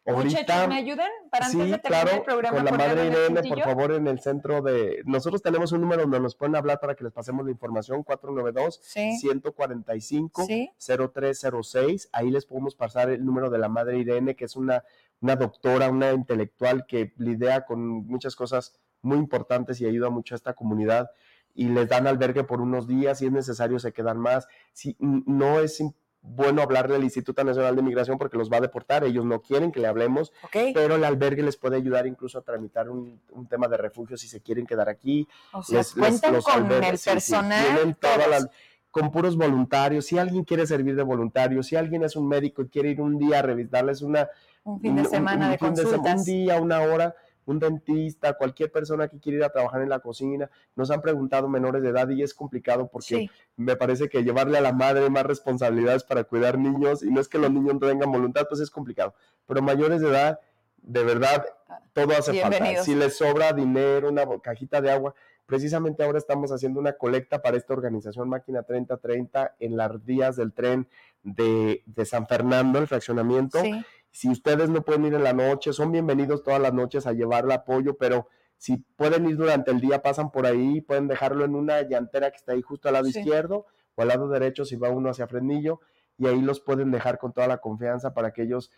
Ahorita, ¿me ayudan? Para antes sí, de claro, el programa, con la madre Irene, por favor, en el centro de... Nosotros tenemos un número donde nos pueden hablar para que les pasemos la información, 492-145-0306. Ahí les podemos pasar el número de la madre Irene, que es una una doctora, una intelectual que lidia con muchas cosas muy importantes y ayuda mucho a esta comunidad y les dan albergue por unos días, si es necesario se quedan más. Si, no es bueno hablarle al Instituto Nacional de Migración porque los va a deportar, ellos no quieren que le hablemos, pero el albergue les puede ayudar incluso a tramitar un, tema de refugio si se quieren quedar aquí. O sea, cuentan con el personal. con puros voluntarios, si alguien quiere servir de voluntario, si alguien es un médico y quiere ir un día a revisarles una un fin de semana de consultas. un día, una hora, un dentista, cualquier persona que quiera ir a trabajar en la cocina. Nos han preguntado menores de edad y es complicado porque me parece que llevarle a la madre más responsabilidades para cuidar niños y no es que los niños no tengan voluntad, pues es complicado. Pero mayores de edad, de verdad, todo hace falta. Si les sobra dinero, una cajita de agua, precisamente ahora estamos haciendo una colecta para esta organización Máquina 3030 en las días del tren de, de San Fernando, el fraccionamiento. Sí si ustedes no pueden ir en la noche, son bienvenidos todas las noches a llevarle apoyo, pero si pueden ir durante el día, pasan por ahí, pueden dejarlo en una llantera que está ahí justo al lado izquierdo o al lado derecho si va uno hacia Fresnillo, y ahí los pueden dejar con toda la confianza para que ellos,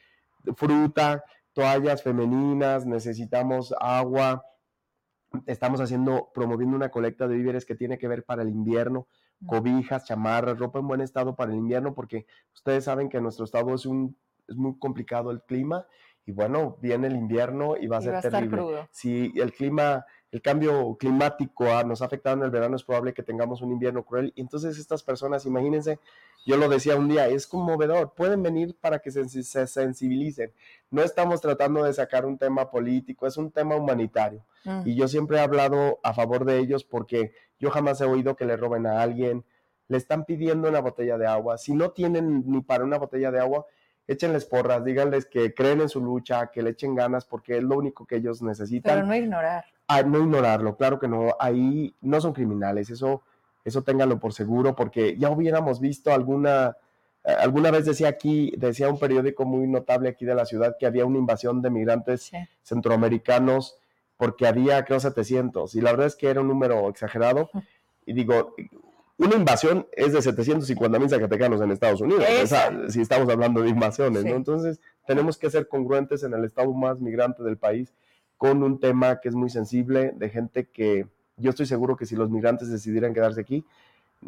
fruta, toallas femeninas, necesitamos agua, estamos haciendo, promoviendo una colecta de víveres que tiene que ver para el invierno, cobijas, chamarras, ropa en buen estado para el invierno, porque ustedes saben que nuestro estado es un es muy complicado el clima y bueno, viene el invierno y va a ser terrible. Si el clima, el cambio climático ah, nos ha afectado en el verano, es probable que tengamos un invierno cruel. Y entonces estas personas, imagínense, yo lo decía un día, es conmovedor, pueden venir para que se, sensibilicen. No estamos tratando de sacar un tema político, es un tema humanitario. Mm. Y yo siempre he hablado a favor de ellos porque yo jamás he oído que le roben a alguien, le están pidiendo una botella de agua. Si no tienen ni para una botella de agua, échenles porras, díganles que creen en su lucha, que le echen ganas, porque es lo único que ellos necesitan. Pero no ignorar. Ah, no ignorarlo, claro que no, ahí no son criminales, eso, eso ténganlo por seguro, porque ya hubiéramos visto alguna, eh, alguna vez decía aquí, decía un periódico muy notable aquí de la ciudad que había una invasión de migrantes centroamericanos porque había, creo, 700, y la verdad es que era un número exagerado, y digo, una invasión es de 750 mil zacatecanos en Estados Unidos, si estamos hablando de invasiones, ¿no? Entonces, tenemos que ser congruentes en el estado más migrante del país con un tema que es muy sensible, de gente que yo estoy seguro que si los migrantes decidieran quedarse aquí,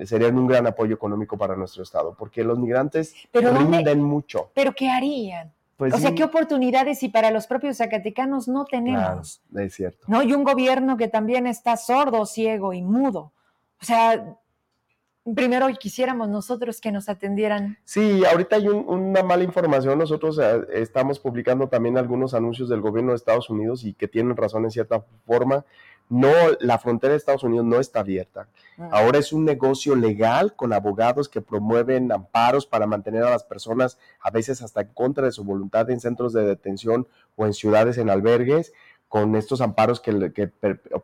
serían un gran apoyo económico para nuestro estado, porque los migrantes pero rinden mucho. ¿Pero qué harían? Pues o sea, ¿qué oportunidades y para los propios zacatecanos no tenemos? es cierto. ¿No? Y un gobierno que también está sordo, ciego y mudo. O sea, primero quisiéramos nosotros que nos atendieran. Sí, ahorita hay una mala información. Nosotros eh, estamos publicando también algunos anuncios del gobierno de Estados Unidos y que tienen razón en cierta forma. No, la frontera de Estados Unidos no está abierta. Mm. Ahora es un negocio legal con abogados que promueven amparos para mantener a las personas, a veces hasta en contra de su voluntad, en centros de detención o en ciudades en albergues con estos amparos que, que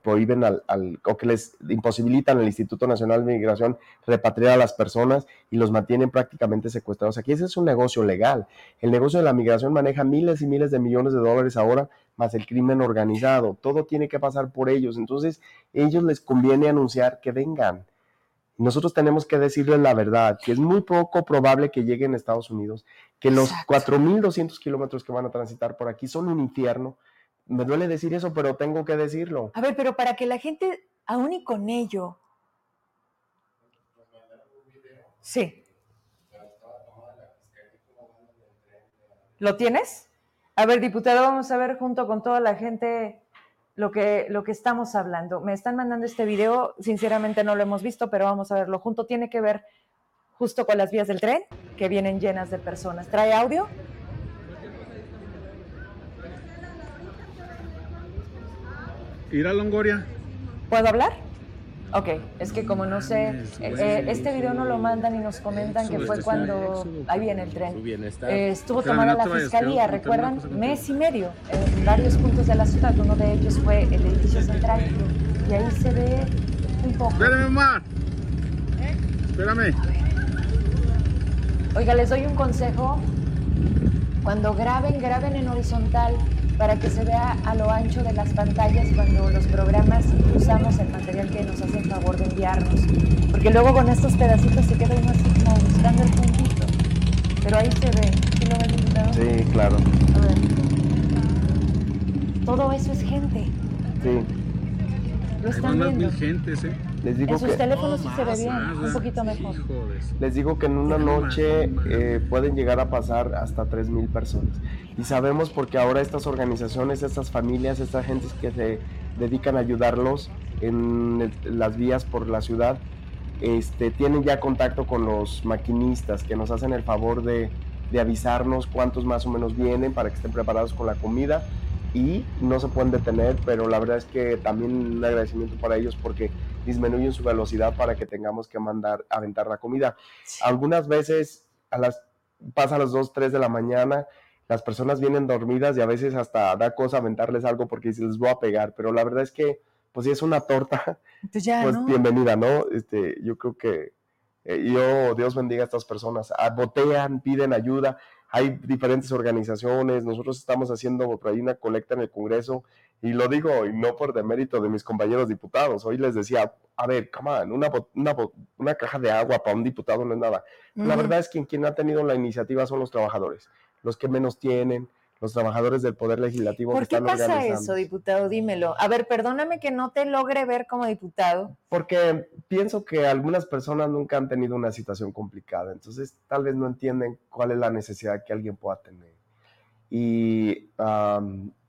prohíben al, o que les imposibilitan al Instituto Nacional de Migración repatriar a las personas y los mantienen prácticamente secuestrados. Aquí ese es un negocio legal. El negocio de la migración maneja miles y miles de millones de dólares ahora, más el crimen organizado. Todo tiene que pasar por ellos. Entonces, ellos les conviene anunciar que vengan. Nosotros tenemos que decirles la verdad, que es muy poco probable que lleguen a Estados Unidos, que los 4.200 kilómetros que van a transitar por aquí son un infierno, me duele decir eso, pero tengo que decirlo. A ver, pero para que la gente, aún y con ello. Sí. ¿Lo tienes? A ver, diputado, vamos a ver junto con toda la gente lo que, lo que estamos hablando. Me están mandando este video, sinceramente no lo hemos visto, pero vamos a verlo junto. Tiene que ver justo con las vías del tren, que vienen llenas de personas. ¿Trae audio? Ir a Longoria. ¿Puedo hablar? Ok, es que como no sé, eh, eh, este video no lo mandan y nos comentan que fue cuando, ahí viene el tren, eh, estuvo tomada la fiscalía, ¿recuerdan? Mes y medio en varios puntos de la ciudad, uno de ellos fue el edificio central y ahí se ve un poco. Espérame, mamá. Espérame. Oiga, les doy un consejo, cuando graben, graben en horizontal para que se vea a lo ancho de las pantallas cuando los programas usamos el material que nos hacen favor de enviarnos. Porque luego con estos pedacitos se queda uno así como buscando el puntito. Pero ahí se ve. ¿Sí lo ven, diputado? Sí, claro. A ver. Todo eso es gente. Sí. Lo están viendo. mil gentes, ¿eh? Les digo en sus teléfonos sí se ve bien, un poquito mejor. Les digo que en una noche eh, pueden llegar a pasar hasta 3.000 personas. Y sabemos porque ahora estas organizaciones, estas familias, estas gentes que se dedican a ayudarlos en las vías por la ciudad, este, tienen ya contacto con los maquinistas que nos hacen el favor de, de avisarnos cuántos más o menos vienen para que estén preparados con la comida y no se pueden detener, pero la verdad es que también un agradecimiento para ellos porque disminuyen su velocidad para que tengamos que mandar a aventar la comida. Algunas veces a las pasa a las 2, 3 de la mañana, las personas vienen dormidas y a veces hasta da cosa aventarles algo porque se les voy a pegar, pero la verdad es que pues si es una torta, pues, bienvenida, ¿no? Este, yo creo que eh, yo, Dios bendiga a estas personas, ah, botean, piden ayuda, hay diferentes organizaciones, nosotros estamos haciendo por ahí una colecta en el Congreso y lo digo y no por demérito de mis compañeros diputados, hoy les decía, a ver, come on, una, una, una caja de agua para un diputado no es nada. La verdad es que quien ha tenido la iniciativa son los trabajadores, los que menos tienen, los trabajadores del Poder Legislativo ¿Por qué pasa eso, diputado? Dímelo. A ver, perdóname que no te logre ver como diputado. Porque pienso que algunas personas nunca han tenido una situación complicada, entonces tal vez no entienden cuál es la necesidad que alguien pueda tener. Y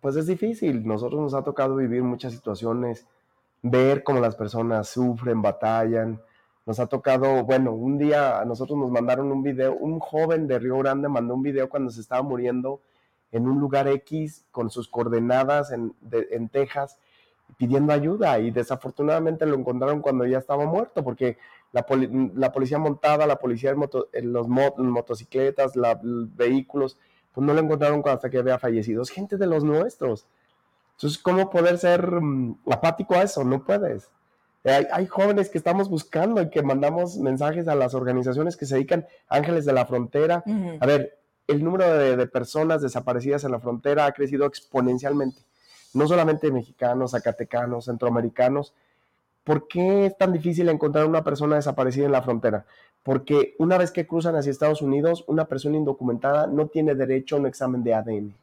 pues es difícil, nosotros nos ha tocado vivir muchas situaciones, ver cómo las personas sufren, batallan. Nos ha tocado, bueno, un día a nosotros nos mandaron un video, un joven de Río Grande mandó un video cuando se estaba muriendo en un lugar X con sus coordenadas en, en Texas pidiendo ayuda y desafortunadamente lo encontraron cuando ya estaba muerto porque la, la policía montada, la policía en, los motocicletas, los vehículos, pues no lo encontraron hasta que había fallecido. Es gente de los nuestros. Entonces, ¿cómo poder ser mm, apático a eso? No puedes. Hay, hay, jóvenes que estamos buscando y que mandamos mensajes a las organizaciones que se dedican, Ángeles de la Frontera. A ver, el número de, personas desaparecidas en la frontera ha crecido exponencialmente. No solamente mexicanos, zacatecanos, centroamericanos. ¿Por qué es tan difícil encontrar una persona desaparecida en la frontera? Porque una vez que cruzan hacia Estados Unidos, una persona indocumentada no tiene derecho a un examen de ADN.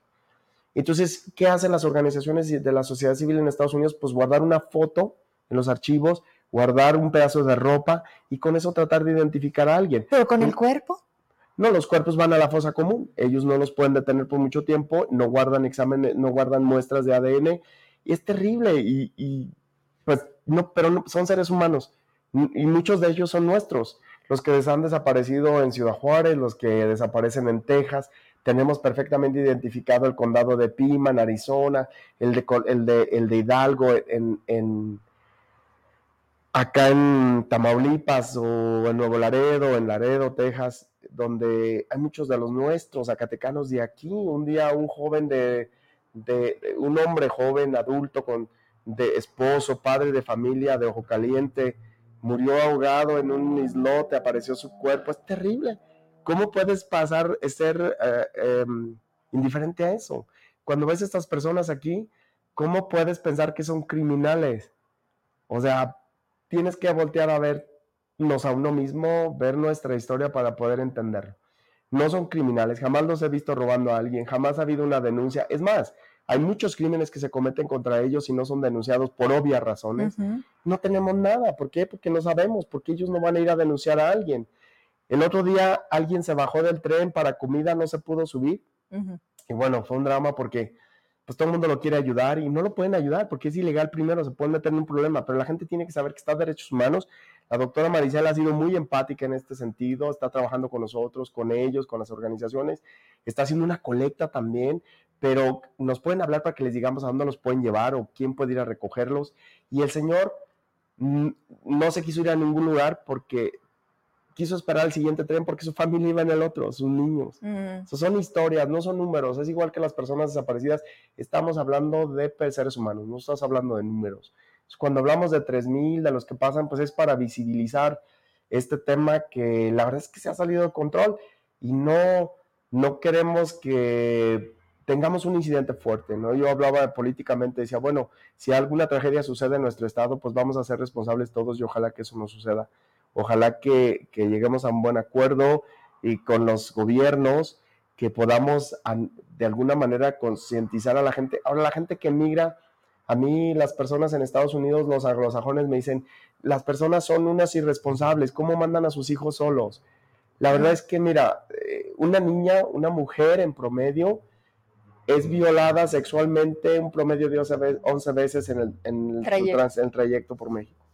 Entonces, ¿qué hacen las organizaciones de la sociedad civil en Estados Unidos? Pues guardar una foto en los archivos, guardar un pedazo de ropa y con eso tratar de identificar a alguien. ¿Pero con el cuerpo? No, los cuerpos van a la fosa común, ellos no los pueden detener por mucho tiempo, no guardan exámenes, no guardan muestras de ADN, y es terrible, y, pues no, pero son seres humanos, y muchos de ellos son nuestros, los que han desaparecido en Ciudad Juárez, los que desaparecen en Texas, tenemos perfectamente identificado el condado de Piman, Arizona, el de, el de, el de Hidalgo, en, en, acá en Tamaulipas o en Nuevo Laredo, en Laredo, Texas, donde hay muchos de los nuestros, zacatecanos de aquí. Un día un joven de, de un hombre joven, adulto, con de esposo, padre de familia, de ojo caliente, murió ahogado en un islote, apareció su cuerpo. Es terrible. ¿Cómo puedes pasar, ser eh, em, indiferente a eso? Cuando ves a estas personas aquí, ¿cómo puedes pensar que son criminales? O sea, tienes que voltear a vernos a uno mismo, ver nuestra historia para poder entenderlo. No son criminales, jamás los he visto robando a alguien, jamás ha habido una denuncia. Es más, hay muchos crímenes que se cometen contra ellos y no son denunciados por obvias razones. No tenemos nada. ¿Por qué? Porque no sabemos, porque ellos no van a ir a denunciar a alguien. El otro día alguien se bajó del tren para comida, no se pudo subir. Y bueno, fue un drama porque pues todo el mundo lo quiere ayudar y no lo pueden ayudar porque es ilegal primero, se pueden meter en un problema, pero la gente tiene que saber que está derechos humanos. La doctora Maricela ha sido muy empática en este sentido, está trabajando con nosotros, con ellos, con las organizaciones, está haciendo una colecta también, pero nos pueden hablar para que les digamos a dónde los pueden llevar o quién puede ir a recogerlos. Y el señor no se quiso ir a ningún lugar porque quiso esperar el siguiente tren porque su familia iba en el otro, sus niños. Mm. son historias, no son números. Es igual que las personas desaparecidas. Estamos hablando de seres humanos, no estás hablando de números. Cuando hablamos de 3.000, de los que pasan, pues es para visibilizar este tema que la verdad es que se ha salido de control y no, no queremos que tengamos un incidente fuerte, ¿no? Yo hablaba políticamente, decía, bueno, si alguna tragedia sucede en nuestro estado, pues vamos a ser responsables todos y ojalá que eso no suceda. Ojalá que, lleguemos a un buen acuerdo y con los gobiernos que podamos de alguna manera concientizar a la gente. Ahora, la gente que emigra, a mí las personas en Estados Unidos, los anglosajones me dicen, las personas son unas irresponsables, ¿cómo mandan a sus hijos solos? La verdad es que, mira, eh, una niña, una mujer en promedio, es violada sexualmente un promedio de 11 veces en el, en el trayecto por México.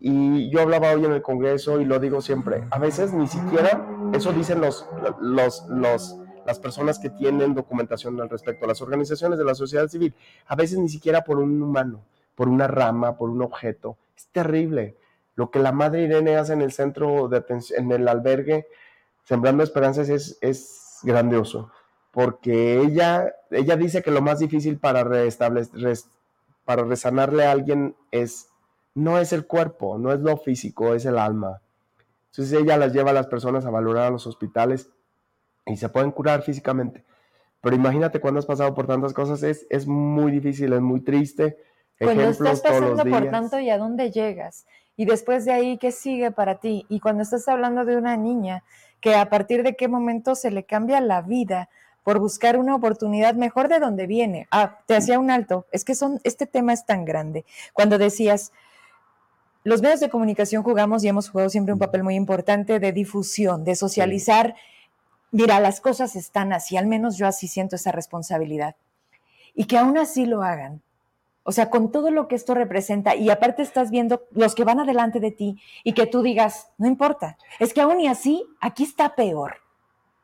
Y yo hablaba hoy en el Congreso y lo digo siempre, a veces ni siquiera, eso dicen los, los, los, las personas que tienen documentación al respecto, las organizaciones de la sociedad civil, a veces ni siquiera por un humano, por una rama, por un objeto. Es terrible. Lo que la madre Irene hace en el centro de atención, en el albergue, Sembrando Esperanzas, es, es grandioso, porque ella, ella dice que lo más difícil para restablecer, para resanarle a alguien es no es el cuerpo, no es lo físico, es el alma. Entonces ella las lleva a las personas a valorar a los hospitales y se pueden curar físicamente. Pero imagínate cuando has pasado por tantas cosas, es, es muy difícil, es muy triste. Cuando estás pasando por tanto y a dónde llegas. Y después de ahí, ¿qué sigue para ti? Y cuando estás hablando de una niña que a partir de qué momento se le cambia la vida por buscar una oportunidad mejor de donde viene. Ah, te hacía un alto. Es que son, este tema es tan grande. Cuando decías, los medios de comunicación jugamos y hemos jugado siempre un papel muy importante de difusión, de socializar. Mira, las cosas están así, al menos yo así siento esa responsabilidad. Y que aún así lo hagan. O sea, con todo lo que esto representa, y aparte estás viendo los que van adelante de ti y que tú digas, no importa, es que aún y así, aquí está peor.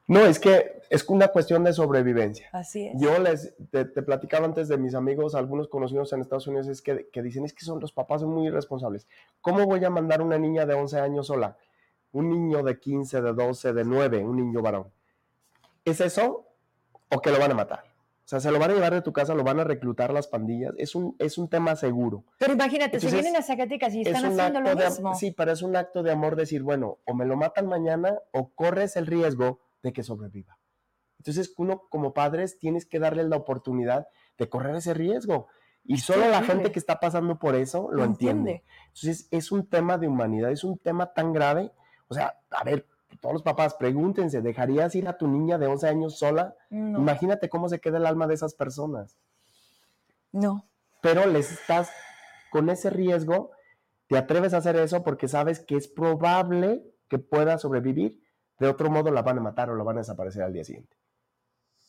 No, es que es una cuestión de sobrevivencia. Así es. Yo les te, platicaba antes de mis amigos, algunos conocidos en Estados Unidos, es que, dicen es que son los papás son muy irresponsables. ¿Cómo voy a mandar una niña de 11 años sola? Un niño de 15, de 12, de 9, un niño varón. ¿Es eso o que lo van a matar? O sea, se lo van a llevar de tu casa, lo van a reclutar las pandillas. Es un, es un tema seguro. Pero imagínate, si vienen a Zacatecas y están haciendo lo mismo. sí, pero es un acto de amor decir, bueno, o me lo matan mañana o corres el riesgo de que sobreviva. Entonces, uno como padres tienes que darle la oportunidad de correr ese riesgo. Y solo la gente que está pasando por eso lo entiende. Entonces, es un tema de humanidad, es un tema tan grave. O sea, a ver, todos los papás, pregúntense, ¿dejarías ir a tu niña de 11 años sola? Imagínate cómo se queda el alma de esas personas. No. Pero les estás con ese riesgo, te atreves a hacer eso porque sabes que es probable que pueda sobrevivir. De otro modo la van a matar o la van a desaparecer al día siguiente.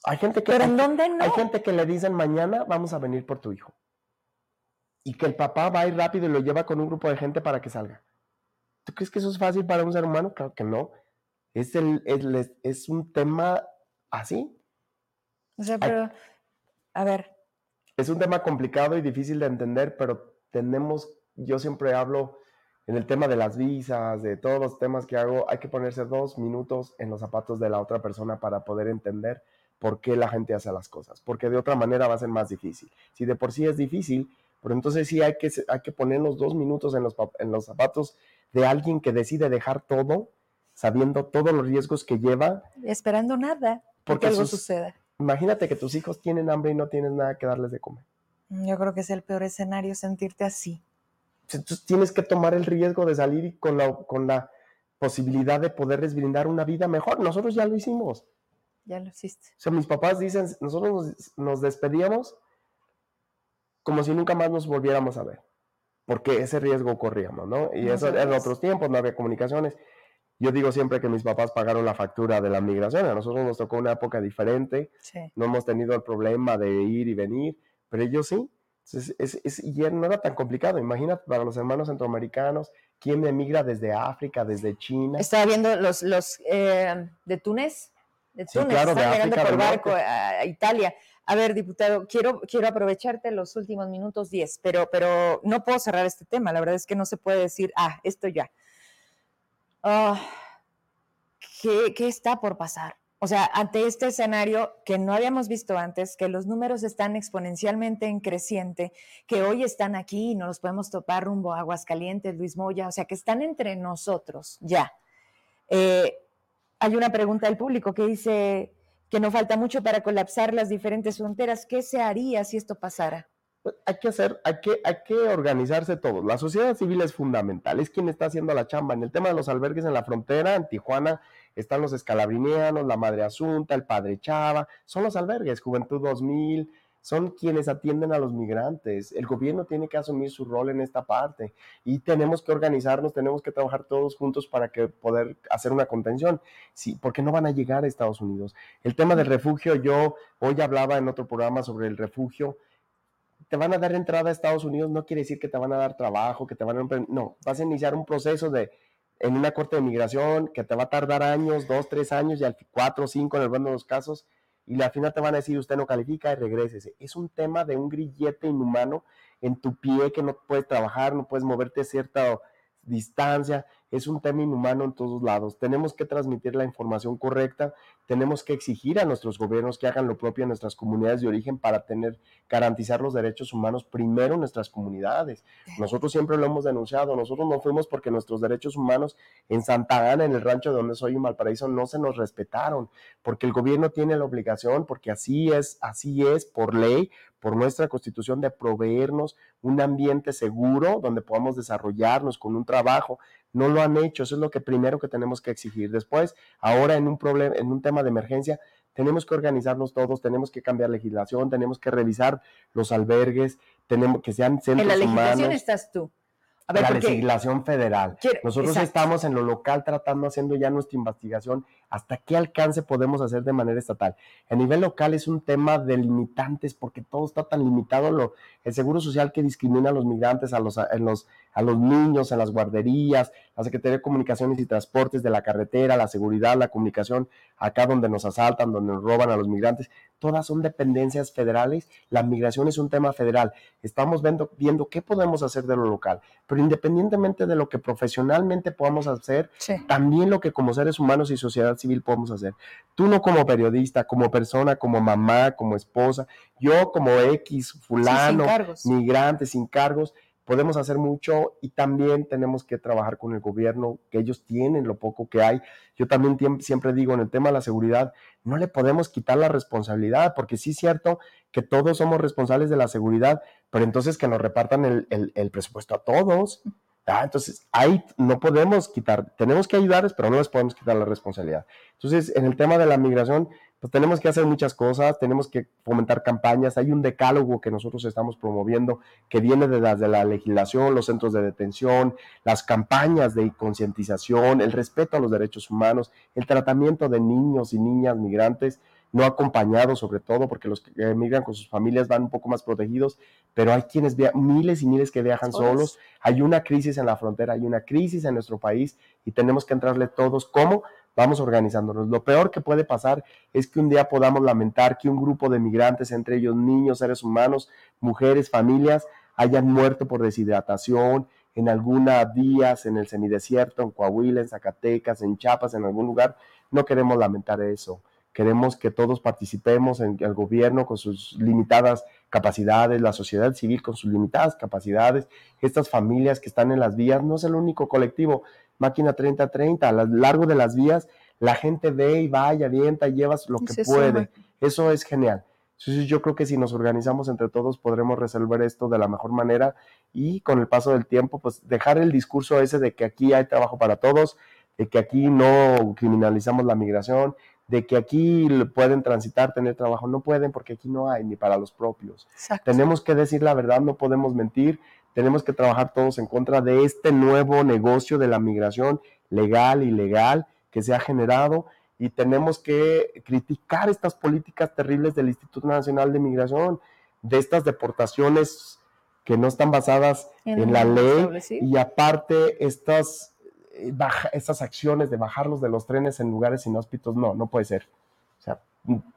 Hay gente que, ¿Pero en dónde no? Hay gente que le dicen mañana vamos a venir por tu hijo. Y que el papá va a ir rápido y lo lleva con un grupo de gente para que salga. ¿Tú crees que eso es fácil para un ser humano? Claro que no. Es, el, es, un tema así. O sea, pero, a ver. Es un tema complicado y difícil de entender, pero tenemos, yo siempre hablo en el tema de las visas, de todos los temas que hago, hay que ponerse dos minutos en los zapatos de la otra persona para poder entender por qué la gente hace las cosas, porque de otra manera va a ser más difícil. Si de por sí es difícil, pero entonces sí hay que, hay que ponernos dos minutos en los, en los zapatos de alguien que decide dejar todo, sabiendo todos los riesgos que lleva. Esperando nada, porque algo suceda. Imagínate que tus hijos tienen hambre y no tienes nada que darles de comer. Yo creo que es el peor escenario sentirte así. Entonces tienes que tomar el riesgo de salir con la, con la posibilidad de poderles brindar una vida mejor. Nosotros ya lo hicimos. Ya lo hiciste. O sea, mis papás dicen, nosotros nos, despedíamos como si nunca más nos volviéramos a ver, porque ese riesgo corríamos, ¿no? Y eso en otros tiempos, no había comunicaciones. Yo digo siempre que mis papás pagaron la factura de la migración, a nosotros nos tocó una época diferente, no hemos tenido el problema de ir y venir, pero ellos sí, es, y no era tan complicado. Imagínate para los hermanos centroamericanos, ¿quién emigra desde África, desde China? Estaba viendo los, los eh, de Túnez, de Túnez, están llegando por barco a, Italia. A ver, diputado, quiero, quiero aprovecharte los últimos minutos 10, pero, pero no puedo cerrar este tema. La verdad es que no se puede decir, ah, esto ya. Ah, ¿qué, ¿Qué está por pasar? O sea, ante este escenario que no habíamos visto antes, que los números están exponencialmente en creciente, que hoy están aquí y no los podemos topar rumbo a Aguascalientes, Luis Moya, o sea, que están entre nosotros ya. Eh, hay una pregunta del público que dice que no falta mucho para colapsar las diferentes fronteras. ¿Qué se haría si esto pasara? Hay que hacer, hay que, hay que organizarse todos. La sociedad civil es fundamental, es quien está haciendo la chamba. En el tema de los albergues en la frontera, en Tijuana, están los escalabrinianos, la Madre Asunta, el Padre Chava, son los albergues, Juventud 2000, son quienes atienden a los migrantes. El gobierno tiene que asumir su rol en esta parte y tenemos que organizarnos, tenemos que trabajar todos juntos para que poder hacer una contención. Sí, porque no van a llegar a Estados Unidos. El tema del refugio, yo hoy hablaba en otro programa sobre el refugio. Te van a dar entrada a Estados Unidos, no quiere decir que te van a dar trabajo, que te van a... No, vas a iniciar un proceso de en una corte de migración que te va a tardar años, dos, tres años, y al cuatro, cinco en el bueno de los casos, y al final te van a decir usted no califica y regrese. Es un tema de un grillete inhumano en tu pie que no puedes trabajar, no puedes moverte cierta distancia, es un tema inhumano en todos lados. Tenemos que transmitir la información correcta, tenemos que exigir a nuestros gobiernos que hagan lo propio en nuestras comunidades de origen para tener, garantizar los derechos humanos primero en nuestras comunidades. Nosotros siempre lo hemos denunciado, nosotros no fuimos porque nuestros derechos humanos en Santa Ana, en el rancho de donde soy en Valparaíso, no se nos respetaron, porque el gobierno tiene la obligación, porque así es, así es por ley, por nuestra constitución de proveernos un ambiente seguro donde podamos desarrollarnos con un trabajo no lo han hecho, eso es lo que primero que tenemos que exigir. Después, ahora en un problema, en un tema de emergencia, tenemos que organizarnos todos, tenemos que cambiar legislación, tenemos que revisar los albergues, tenemos que sean centros En la legislación estás tú. A ver, la legislación federal. Nosotros estamos en lo local tratando, haciendo ya nuestra investigación, hasta qué alcance podemos hacer de manera estatal. A nivel local es un tema de limitantes, porque todo está tan limitado. Lo, el Seguro Social que discrimina a los migrantes, a los, en los, a los niños, en las guarderías, la Secretaría de Comunicaciones y Transportes de la carretera, la seguridad, la comunicación, acá donde nos asaltan, donde nos roban a los migrantes todas son dependencias federales, la migración es un tema federal. Estamos viendo, viendo qué podemos hacer de lo local, pero independientemente de lo que profesionalmente podamos hacer, también lo que como seres humanos y sociedad civil podemos hacer. Tú no como periodista, como persona, como mamá, como esposa, yo como X, fulano, migrante, sin cargos, podemos hacer mucho y también tenemos que trabajar con el gobierno, que ellos tienen lo poco que hay. Yo también siempre digo, en el tema de la seguridad, no le podemos quitar la responsabilidad, porque sí es cierto que todos somos responsables de la seguridad, pero entonces que nos repartan el, presupuesto a todos. Ah, entonces, ahí no podemos quitar, tenemos que ayudarles, pero no les podemos quitar la responsabilidad. Entonces, en el tema de la migración, pues tenemos que hacer muchas cosas, tenemos que fomentar campañas, hay un decálogo que nosotros estamos promoviendo que viene de de la legislación, los centros de detención, las campañas de concientización, el respeto a los derechos humanos, el tratamiento de niños y niñas migrantes no acompañados sobre todo, porque los que emigran con sus familias van un poco más protegidos, pero hay quienes, miles y miles que viajan solos. solos, hay una crisis en la frontera, hay una crisis en nuestro país y tenemos que entrarle todos, ¿cómo? vamos organizándonos. Lo peor que puede pasar es que un día podamos lamentar que un grupo de migrantes, entre ellos niños, seres humanos, mujeres, familias, hayan muerto por deshidratación en algunas días en el semidesierto, en Coahuila, en Zacatecas, en Chiapas, en algún lugar. No queremos lamentar eso. Queremos que todos participemos en el gobierno con sus limitadas capacidades, la sociedad civil con sus limitadas capacidades, estas familias que están en las vías, no es el único colectivo. Máquina 3030, a lo largo de las vías, la gente ve y va y avienta y lleva lo que puede. Eso es genial. Entonces yo creo que si nos organizamos entre todos podremos resolver esto de la mejor manera y con el paso del tiempo, pues dejar el discurso ese de que aquí hay trabajo para todos, de que aquí no criminalizamos la migración, de que aquí pueden transitar, tener trabajo. No pueden porque aquí no hay ni para los propios. Tenemos que decir la verdad, no podemos mentir. Tenemos que trabajar todos en contra de este nuevo negocio de la migración legal, ilegal, que se ha generado y tenemos que criticar estas políticas terribles del Instituto Nacional de Migración, de estas deportaciones que no están basadas en, la ley y aparte estas eh, estas acciones de bajarlos de los trenes en lugares inhóspitos, no, no puede ser. O sea,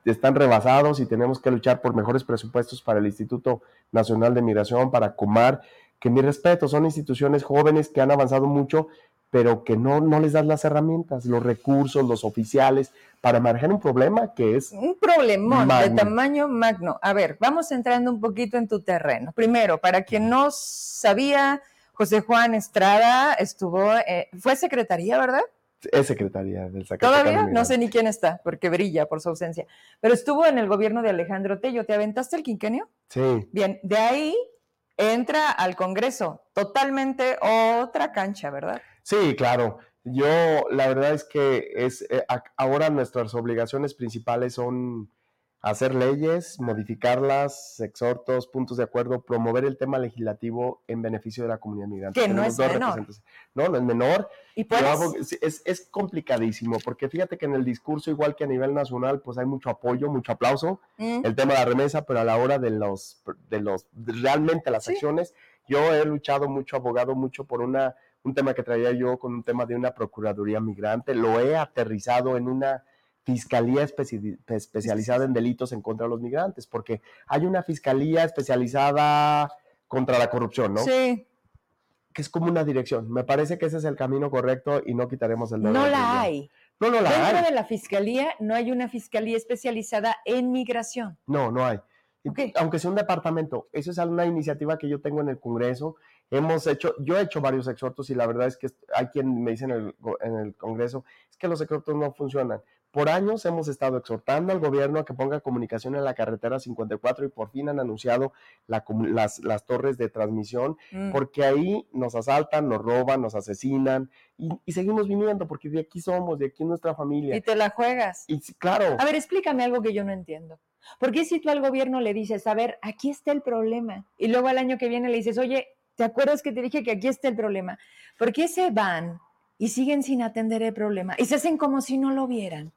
están rebasados y tenemos que luchar por mejores presupuestos para el Instituto Nacional de Migración, para Comar, que mi respeto, son instituciones jóvenes que han avanzado mucho, pero que no, no les das las herramientas, los recursos, los oficiales, para manejar un problema que es... Un problemón de tamaño magno. A ver, vamos entrando un poquito en tu terreno. Primero, para quien no sabía, José Juan Estrada estuvo, eh, fue secretaría, ¿verdad? Es secretaría del Todavía no sé ni quién está, porque brilla por su ausencia. Pero estuvo en el gobierno de Alejandro Tello. ¿Te aventaste el quinquenio? Sí. Bien, de ahí entra al Congreso. Totalmente otra cancha, ¿verdad? Sí, claro. Yo, la verdad es que es eh, ahora nuestras obligaciones principales son hacer leyes, modificarlas, exhortos, puntos de acuerdo, promover el tema legislativo en beneficio de la comunidad migrante. Que no es menor. No, no es menor. ¿Y es, es, complicadísimo, porque fíjate que en el discurso, igual que a nivel nacional, pues hay mucho apoyo, mucho aplauso, mm. el tema de la remesa, pero a la hora de los, de los, realmente las acciones, yo he luchado mucho, abogado mucho por una, un tema que traía yo con un tema de una procuraduría migrante, lo he aterrizado en una fiscalía especializada en delitos en contra de los migrantes, porque hay una fiscalía especializada contra la corrupción, ¿no? Sí. Que es como una dirección. Me parece que ese es el camino correcto y no quitaremos el dedo. No la hay. No, no la Dentro de la fiscalía no hay una fiscalía especializada en migración. No, no hay. Aunque sea un departamento, eso es una iniciativa que yo tengo en el Congreso. Hemos hecho, yo he hecho varios exhortos y la verdad es que hay quien me dice en el, en el Congreso, es que los exhortos no funcionan. Por años hemos estado exhortando al gobierno a que ponga comunicación en la carretera 54 y por fin han anunciado las, las, torres de transmisión, mm. porque ahí nos asaltan, nos roban, nos asesinan y, seguimos viniendo porque de aquí somos, de aquí es nuestra familia. Y te la juegas. Y claro. A ver, explícame algo que yo no entiendo. ¿Por qué si tú al gobierno le dices, a ver, aquí está el problema? Y luego al año que viene le dices, oye, ¿te acuerdas que te dije que aquí está el problema? ¿Por qué se van y siguen sin atender el problema y se hacen como si no lo vieran?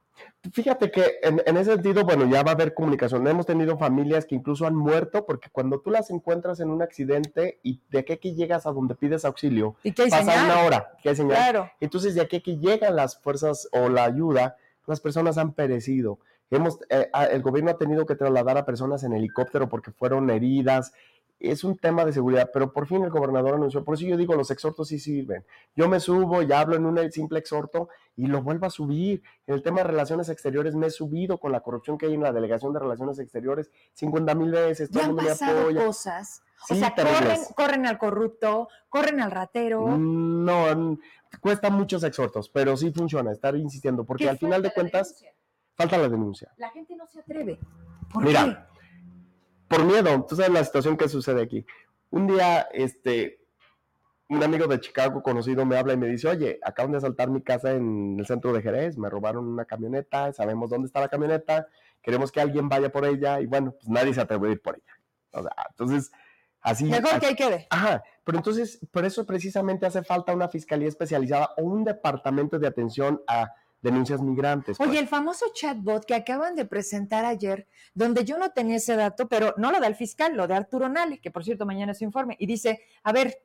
Fíjate que en, ese sentido, bueno, ya va a haber comunicación. Hemos tenido familias que incluso han muerto porque cuando tú las encuentras en un accidente y de aquí que llegas a donde pides auxilio, ¿Y que pasa una hora, hay señal. Claro. Entonces, de aquí que llegan las fuerzas o la ayuda, las personas han perecido. Hemos, eh, el gobierno ha tenido que trasladar a personas en helicóptero porque fueron heridas es un tema de seguridad, pero por fin el gobernador anunció, por eso yo digo, los exhortos sí sirven. Yo me subo y hablo en un simple exhorto y lo vuelvo a subir. En el tema de relaciones exteriores me he subido con la corrupción que hay en la delegación de relaciones exteriores 50 mil veces. Todo han pasado cosas. o sea, corren, al corrupto, corren al ratero. Mm, no, cuesta muchos exhortos, pero sí funciona, estar insistiendo, porque al final de cuentas falta la denuncia. La gente no se atreve. ¿Por Mira, por miedo. Tú sabes la situación que sucede aquí. Un día, este, un amigo de Chicago conocido me habla y me dice, oye, acaban de asaltar mi casa en el centro de Jerez, me robaron una camioneta, sabemos dónde está la camioneta, queremos que alguien vaya por ella y bueno, pues nadie se atreve a ir por ella. O sea, entonces, así... Mejor que ahí quede. Ajá, pero entonces, por eso precisamente hace falta una fiscalía especializada o un departamento de atención a denuncias migrantes. Oye, pues. el famoso chatbot que acaban de presentar ayer, donde yo no tenía ese dato, pero no lo da el fiscal, lo de Arturo Nale, que por cierto mañana es su informe, y dice, a ver,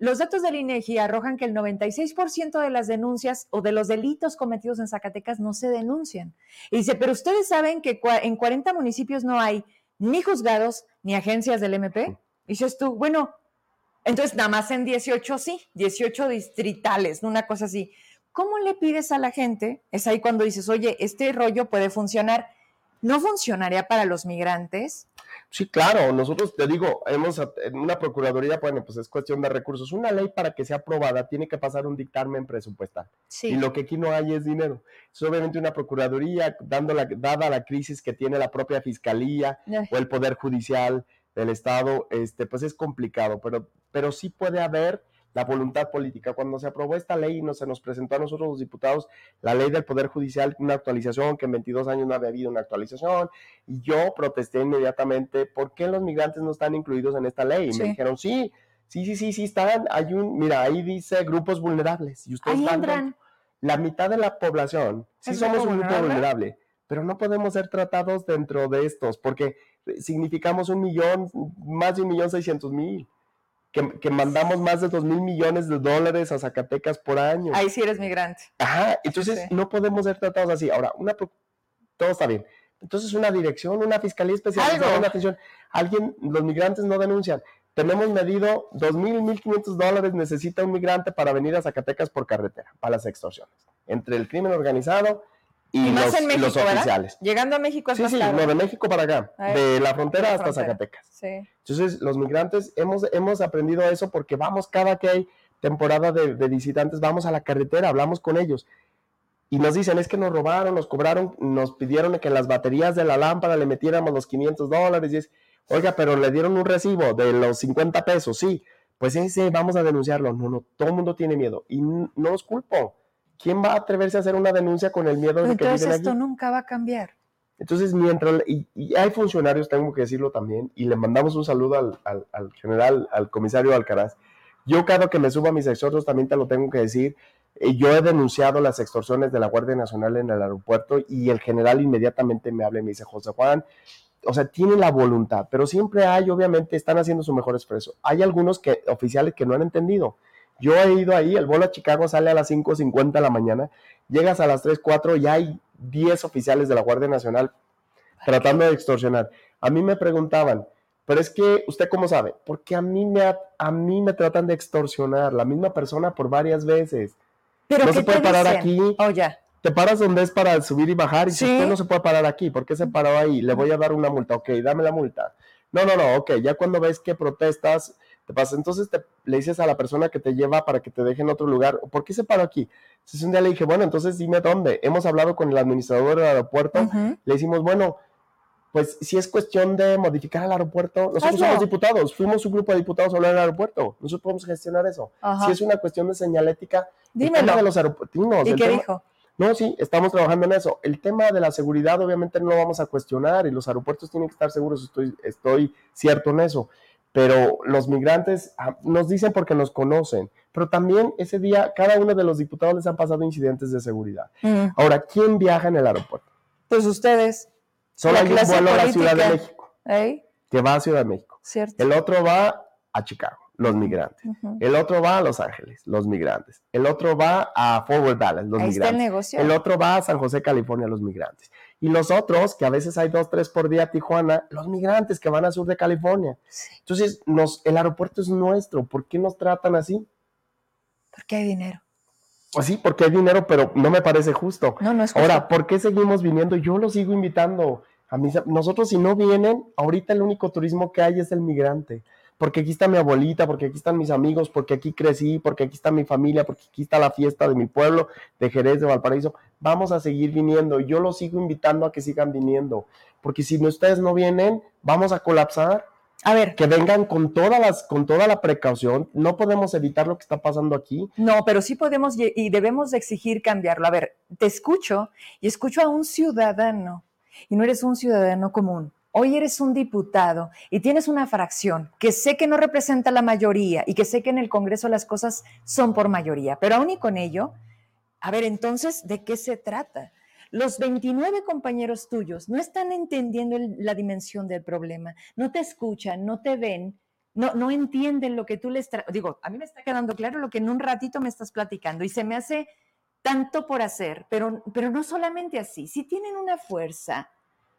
los datos del INEGI arrojan que el 96% de las denuncias o de los delitos cometidos en Zacatecas no se denuncian. Y dice, pero ustedes saben que en 40 municipios no hay ni juzgados ni agencias del MP. Y dices tú, bueno, entonces nada más en 18 sí, 18 distritales, una cosa así. ¿Cómo le pides a la gente? Es ahí cuando dices, oye, este rollo puede funcionar. ¿No funcionaría para los migrantes? Sí, claro, nosotros te digo, hemos en una procuraduría, bueno, pues es cuestión de recursos. Una ley para que sea aprobada tiene que pasar un dictamen presupuestal. Sí. Y lo que aquí no hay es dinero. Es obviamente una procuraduría, dando la, dada la crisis que tiene la propia fiscalía o el poder judicial del estado, este, pues es complicado, pero, pero sí puede haber la voluntad política. Cuando se aprobó esta ley y no, se nos presentó a nosotros los diputados la ley del Poder Judicial, una actualización, que en 22 años no había habido una actualización, y yo protesté inmediatamente, ¿por qué los migrantes no están incluidos en esta ley? Y me dijeron, sí, sí, sí, sí, sí están, hay un, mira, ahí dice grupos vulnerables, y ustedes están, la mitad de la población, sí somos un grupo vulnerable, pero no podemos ser tratados dentro de estos, porque significamos un millón, más de un millón seiscientos mil que, mandamos más de dos mil millones de dólares a Zacatecas por año. Ahí sí eres migrante. Ajá, entonces no podemos ser tratados así. Ahora, una, todo está bien. Entonces, una dirección, una fiscalía especializada, una atención. Alguien, los migrantes no denuncian. Tenemos medido dos mil, mil quinientos dólares necesita un migrante para venir a Zacatecas por carretera, para las extorsiones. Entre el crimen organizado y, los, los, oficiales. Llegando a México es Sí, sí, no, de México para acá, de la frontera hasta Zacatecas. Sí. Entonces, los migrantes hemos, hemos aprendido eso porque vamos cada que hay temporada de, visitantes, vamos a la carretera, hablamos con ellos. Y nos dicen, es que nos robaron, nos cobraron, nos pidieron que en las baterías de la lámpara le metiéramos los 500 dólares. Y es, oiga, pero le dieron un recibo de los 50 pesos, sí. Pues ese, vamos a denunciarlo. No, no, todo el mundo tiene miedo. Y no os culpo ¿quién va a atreverse a hacer una denuncia con el miedo de que Entonces esto nunca va a cambiar. Entonces, mientras, y, hay funcionarios, tengo que decirlo también, y le mandamos un saludo al, general, al comisario Alcaraz. Yo cada que me subo a mis exhortos también te lo tengo que decir. Eh, yo he denunciado las extorsiones de la Guardia Nacional en el aeropuerto y el general inmediatamente me habla y me dice, José Juan, o sea, tiene la voluntad, pero siempre hay, obviamente, están haciendo su mejor esfuerzo. Hay algunos que, oficiales que no han entendido. Yo he ido ahí, el vuelo a Chicago sale a las 5.50 de la mañana, llegas a las 3, 4 y hay 10 oficiales de la Guardia Nacional tratando de extorsionar. A mí me preguntaban, pero es que, ¿usted cómo sabe? Porque a mí me, a mí me tratan de extorsionar, la misma persona por varias veces. ¿Pero no se puede parar aquí. Oh, ya. Te paras donde es para subir y bajar y si usted no se puede parar aquí, ¿por qué se paró ahí? Le voy a dar una multa, ok, dame la multa. No, no, no, ok, ya cuando ves que protestas, te pasa. Entonces te, le dices a la persona que te lleva para que te deje en otro lugar, ¿por qué se paró aquí? Entonces un día le dije, bueno, entonces dime dónde. Hemos hablado con el administrador del aeropuerto, le decimos, bueno, pues si es cuestión de modificar el aeropuerto, nosotros somos diputados, fuimos un grupo de diputados a hablar del aeropuerto, nosotros podemos gestionar eso. Si es una cuestión de señalética, Dímelo. de los aeropuertos. ¿Y qué dijo? No, sí, estamos trabajando en eso. El tema de la seguridad obviamente no lo vamos a cuestionar y los aeropuertos tienen que estar seguros, estoy, estoy cierto en eso pero los migrantes ah, nos dicen porque nos conocen, pero también ese día cada uno de los diputados les han pasado incidentes de seguridad. Mm. Ahora, ¿quién viaja en el aeropuerto? Pues ustedes. Solo hay un vuelo a la Ciudad de México, que va a Ciudad de México. El otro va a Chicago, los migrantes. El otro va a Los Ángeles, los migrantes. El otro va a Forward Dallas, los migrantes. el, negocio. el otro va a San José, California, los migrantes. Y los otros, que a veces hay dos, tres por día a Tijuana, los migrantes que van al sur de California. Entonces, nos, el aeropuerto es nuestro. ¿Por qué nos tratan así? Porque hay dinero. Pues sí, porque hay dinero, pero no me parece justo. No, no es justo. Ahora, ¿por qué seguimos viniendo? Yo los sigo invitando. A mis, nosotros, si no vienen, ahorita el único turismo que hay es el migrante porque aquí está mi abuelita, porque aquí están mis amigos, porque aquí crecí, porque aquí está mi familia, porque aquí está la fiesta de mi pueblo, de Jerez, de Valparaíso. Vamos a seguir viniendo. Yo los sigo invitando a que sigan viniendo, porque si ustedes no vienen, vamos a colapsar. A ver. Que vengan con todas las, con toda la precaución. No podemos evitar lo que está pasando aquí. No, pero sí podemos y debemos exigir cambiarlo. A ver, te escucho y escucho a un ciudadano y no eres un ciudadano común hoy eres un diputado y tienes una fracción que sé que no representa la mayoría y que sé que en el Congreso las cosas son por mayoría, pero aún y con ello, a ver, entonces, ¿de qué se trata? Los 29 compañeros tuyos no están entendiendo la dimensión del problema, no te escuchan, no te ven, no, no entienden lo que tú les... Digo, a mí me está quedando claro lo que en un ratito me estás platicando y se me hace tanto por hacer, pero, pero no solamente así, si tienen una fuerza.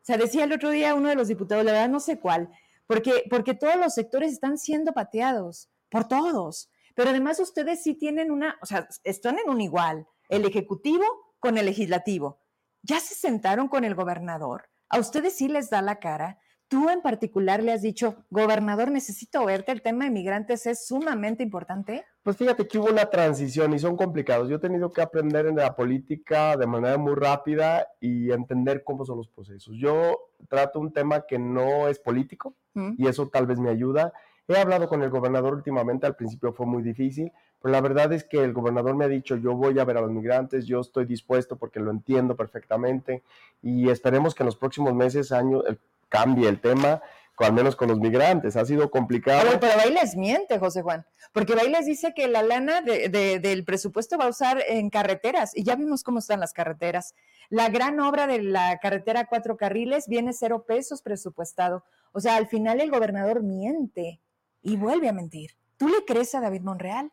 O sea, decía el otro día uno de los diputados, la verdad no sé cuál, porque, porque todos los sectores están siendo pateados, por todos. Pero además ustedes sí tienen una, o sea, están en un igual, el Ejecutivo con el Legislativo. Ya se sentaron con el gobernador. A ustedes sí les da la cara. Tú en particular le has dicho, gobernador, necesito verte, el tema de migrantes es sumamente importante. Pues fíjate que hubo una transición y son complicados. Yo he tenido que aprender en la política de manera muy rápida y entender cómo son los procesos. Yo trato un tema que no es político y eso tal vez me ayuda. He hablado con el gobernador últimamente, al principio fue muy difícil, pero la verdad es que el gobernador me ha dicho, yo voy a ver a los migrantes, yo estoy dispuesto porque lo entiendo perfectamente y esperemos que en los próximos meses, años, cambie el tema, al menos con los migrantes. Ha sido complicado. Pero, Bailes miente, José Juan, porque Bailes dice que la lana del presupuesto va a usar en carreteras y ya vimos cómo están las carreteras. La gran obra de la carretera cuatro carriles viene cero pesos presupuestado. O sea, al final el gobernador miente y vuelve a mentir. ¿Tú le crees a David Monreal?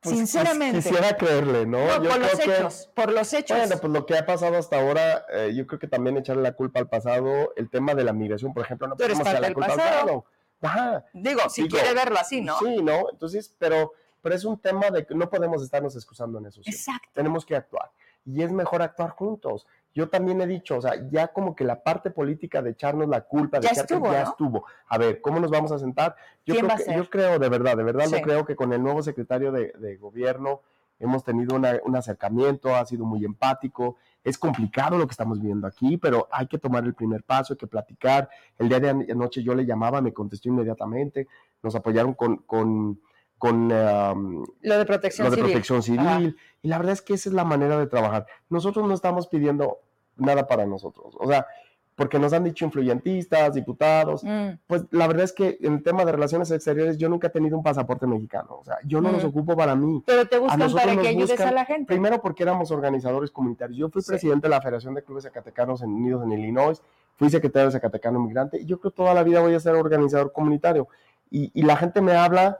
Pues, Sinceramente. quisiera creerle, ¿no? por los hechos, por los hechos. Bueno, pues lo que ha pasado hasta ahora, eh, yo creo que también echarle la culpa al pasado, el tema de la migración, por ejemplo, no podemos echarle la culpa al pasado. Ajá. Digo, si quiere verlo así, ¿no? Sí, ¿no? Entonces, pero, pero es un tema de que no podemos estarnos excusando en eso. Exacto. Tenemos que actuar. Y es mejor actuar juntos yo también he dicho, o sea, ya como que la parte política de echarnos la culpa, de ya estuvo, ya estuvo. A ver, ¿cómo nos vamos a sentar? Yo, creo, que, yo creo, de verdad, de verdad lo creo que con el nuevo secretario de, gobierno hemos tenido un acercamiento, ha sido muy empático. Es complicado lo que estamos viendo aquí, pero hay que tomar el primer paso, hay que platicar. El día de anoche yo le llamaba, me contestó inmediatamente, nos apoyaron con, con con lo de protección lo de civil. Protección civil. Y la verdad es que esa es la manera de trabajar. Nosotros no estamos pidiendo nada para nosotros. O sea, porque nos han dicho influyentistas, diputados. Mm. Pues la verdad es que en el tema de relaciones exteriores yo nunca he tenido un pasaporte mexicano. O sea, yo no los mm. ocupo para mí. Pero te buscan para que ayudes a la gente. Primero porque éramos organizadores comunitarios. Yo fui presidente de la Federación de Clubes Zacatecanos Unidos en Illinois. Fui secretario de Zacatecano Migrante. Y yo creo que toda la vida voy a ser organizador comunitario. Y, y la gente me habla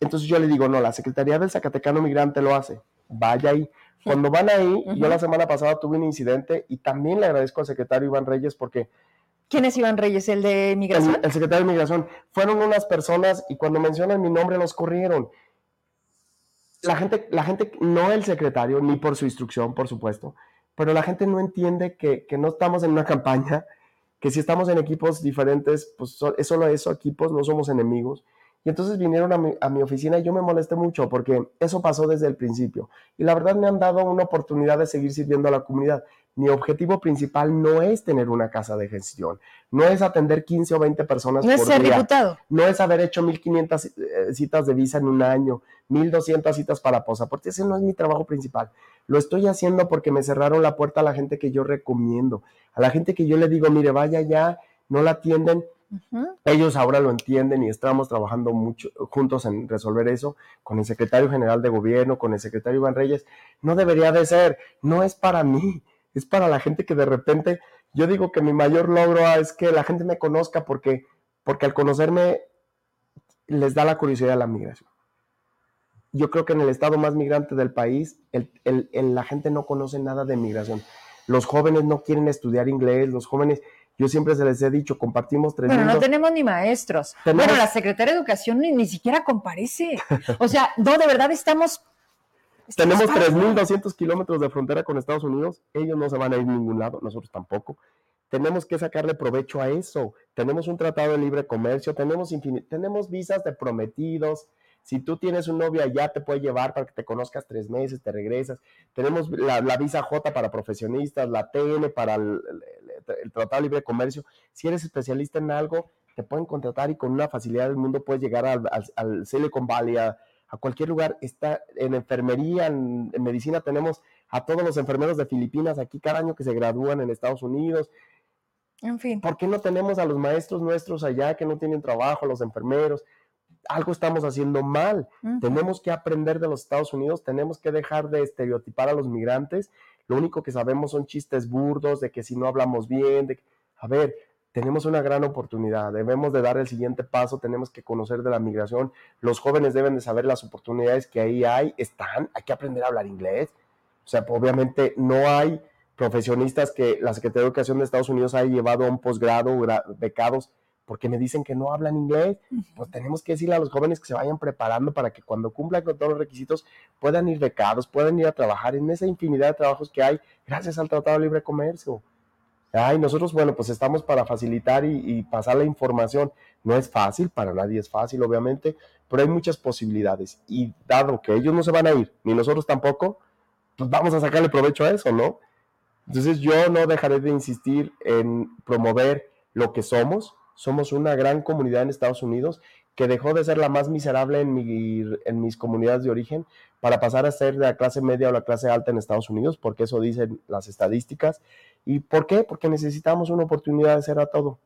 entonces yo le digo, no, la Secretaría del Zacatecano Migrante lo hace, vaya ahí. Cuando van ahí, yo la semana pasada tuve un incidente y también le agradezco al secretario Iván Reyes porque... ¿Quién es Iván Reyes? ¿El de Migración? El, secretario de Migración. Fueron unas personas y cuando mencionan mi nombre los corrieron. La gente, la gente, no el secretario, ni por su instrucción, por supuesto, pero la gente no entiende que, que no estamos en una campaña, que si estamos en equipos diferentes, pues es solo eso, equipos, no somos enemigos y entonces vinieron a mi, a mi, oficina y yo me molesté mucho porque eso pasó desde el principio. Y la verdad me han dado una oportunidad de seguir sirviendo a la comunidad. Mi objetivo principal no es tener una casa de gestión, no es atender 15 o 20 personas no es ser diputado. no es haber hecho 1500 eh, citas de visa en un año, 1200 citas para porque ese no es mi trabajo principal. Lo estoy haciendo porque me cerraron la puerta a la gente que yo recomiendo, a la gente que yo le digo, mire, vaya ya, no la atienden, ellos ahora lo entienden y estamos trabajando mucho juntos en resolver eso con el secretario general de gobierno, con el secretario Iván Reyes. No debería de ser, no es para mí, es para la gente que de repente, yo digo que mi mayor logro es que la gente me conozca porque, porque al conocerme les da la curiosidad de la migración. Yo creo que en el estado más migrante del país, la gente no conoce nada de migración. Los jóvenes no quieren estudiar inglés, los jóvenes yo siempre se les he dicho, compartimos tres Bueno, no tenemos ni maestros. Bueno, la secretaria de Educación ni, siquiera comparece. O sea, no, de verdad estamos... tenemos 3.200 kilómetros de frontera con Estados Unidos. Ellos no se van a ir a ningún lado, nosotros tampoco. Tenemos que sacarle provecho a eso. Tenemos un tratado de libre comercio, tenemos, tenemos visas de prometidos, si tú tienes un novio allá, te puede llevar para que te conozcas tres meses, te regresas. Tenemos la, visa J para profesionistas, la TN para el, Tratado de Libre Comercio. Si eres especialista en algo, te pueden contratar y con una facilidad del mundo puedes llegar al, Silicon Valley, a, cualquier lugar. Está en enfermería, en, medicina tenemos a todos los enfermeros de Filipinas aquí cada año que se gradúan en Estados Unidos. En fin. ¿Por qué no tenemos a los maestros nuestros allá que no tienen trabajo, los enfermeros? algo estamos haciendo mal. Tenemos que aprender de los Estados Unidos, tenemos que dejar de estereotipar a los migrantes. Lo único que sabemos son chistes burdos de que si no hablamos bien, de a ver, tenemos una gran oportunidad, debemos de dar el siguiente paso, tenemos que conocer de la migración, los jóvenes deben de saber las oportunidades que ahí hay, están, hay que aprender a hablar inglés, o sea, obviamente no hay profesionistas que la Secretaría de Educación de Estados Unidos haya llevado a un posgrado, becados, porque me dicen que no hablan inglés, pues tenemos que decirle a los jóvenes que se vayan preparando para que cuando cumplan con todos los requisitos puedan ir becados, puedan ir a trabajar en esa infinidad de trabajos que hay gracias al Tratado de Libre Comercio. Ay, nosotros, bueno, pues estamos para facilitar y, pasar la información. No es fácil, para nadie es fácil, obviamente, pero hay muchas posibilidades. Y dado que ellos no se van a ir, ni nosotros tampoco, pues vamos a sacarle provecho a eso, ¿no? Entonces yo no dejaré de insistir en promover lo que somos. Somos una gran comunidad en Estados Unidos que dejó de ser la más miserable en, mi, en mis comunidades de origen para pasar a ser de la clase media o la clase alta en Estados Unidos, porque eso dicen las estadísticas. ¿Y por qué? Porque necesitamos una oportunidad de ser a todo.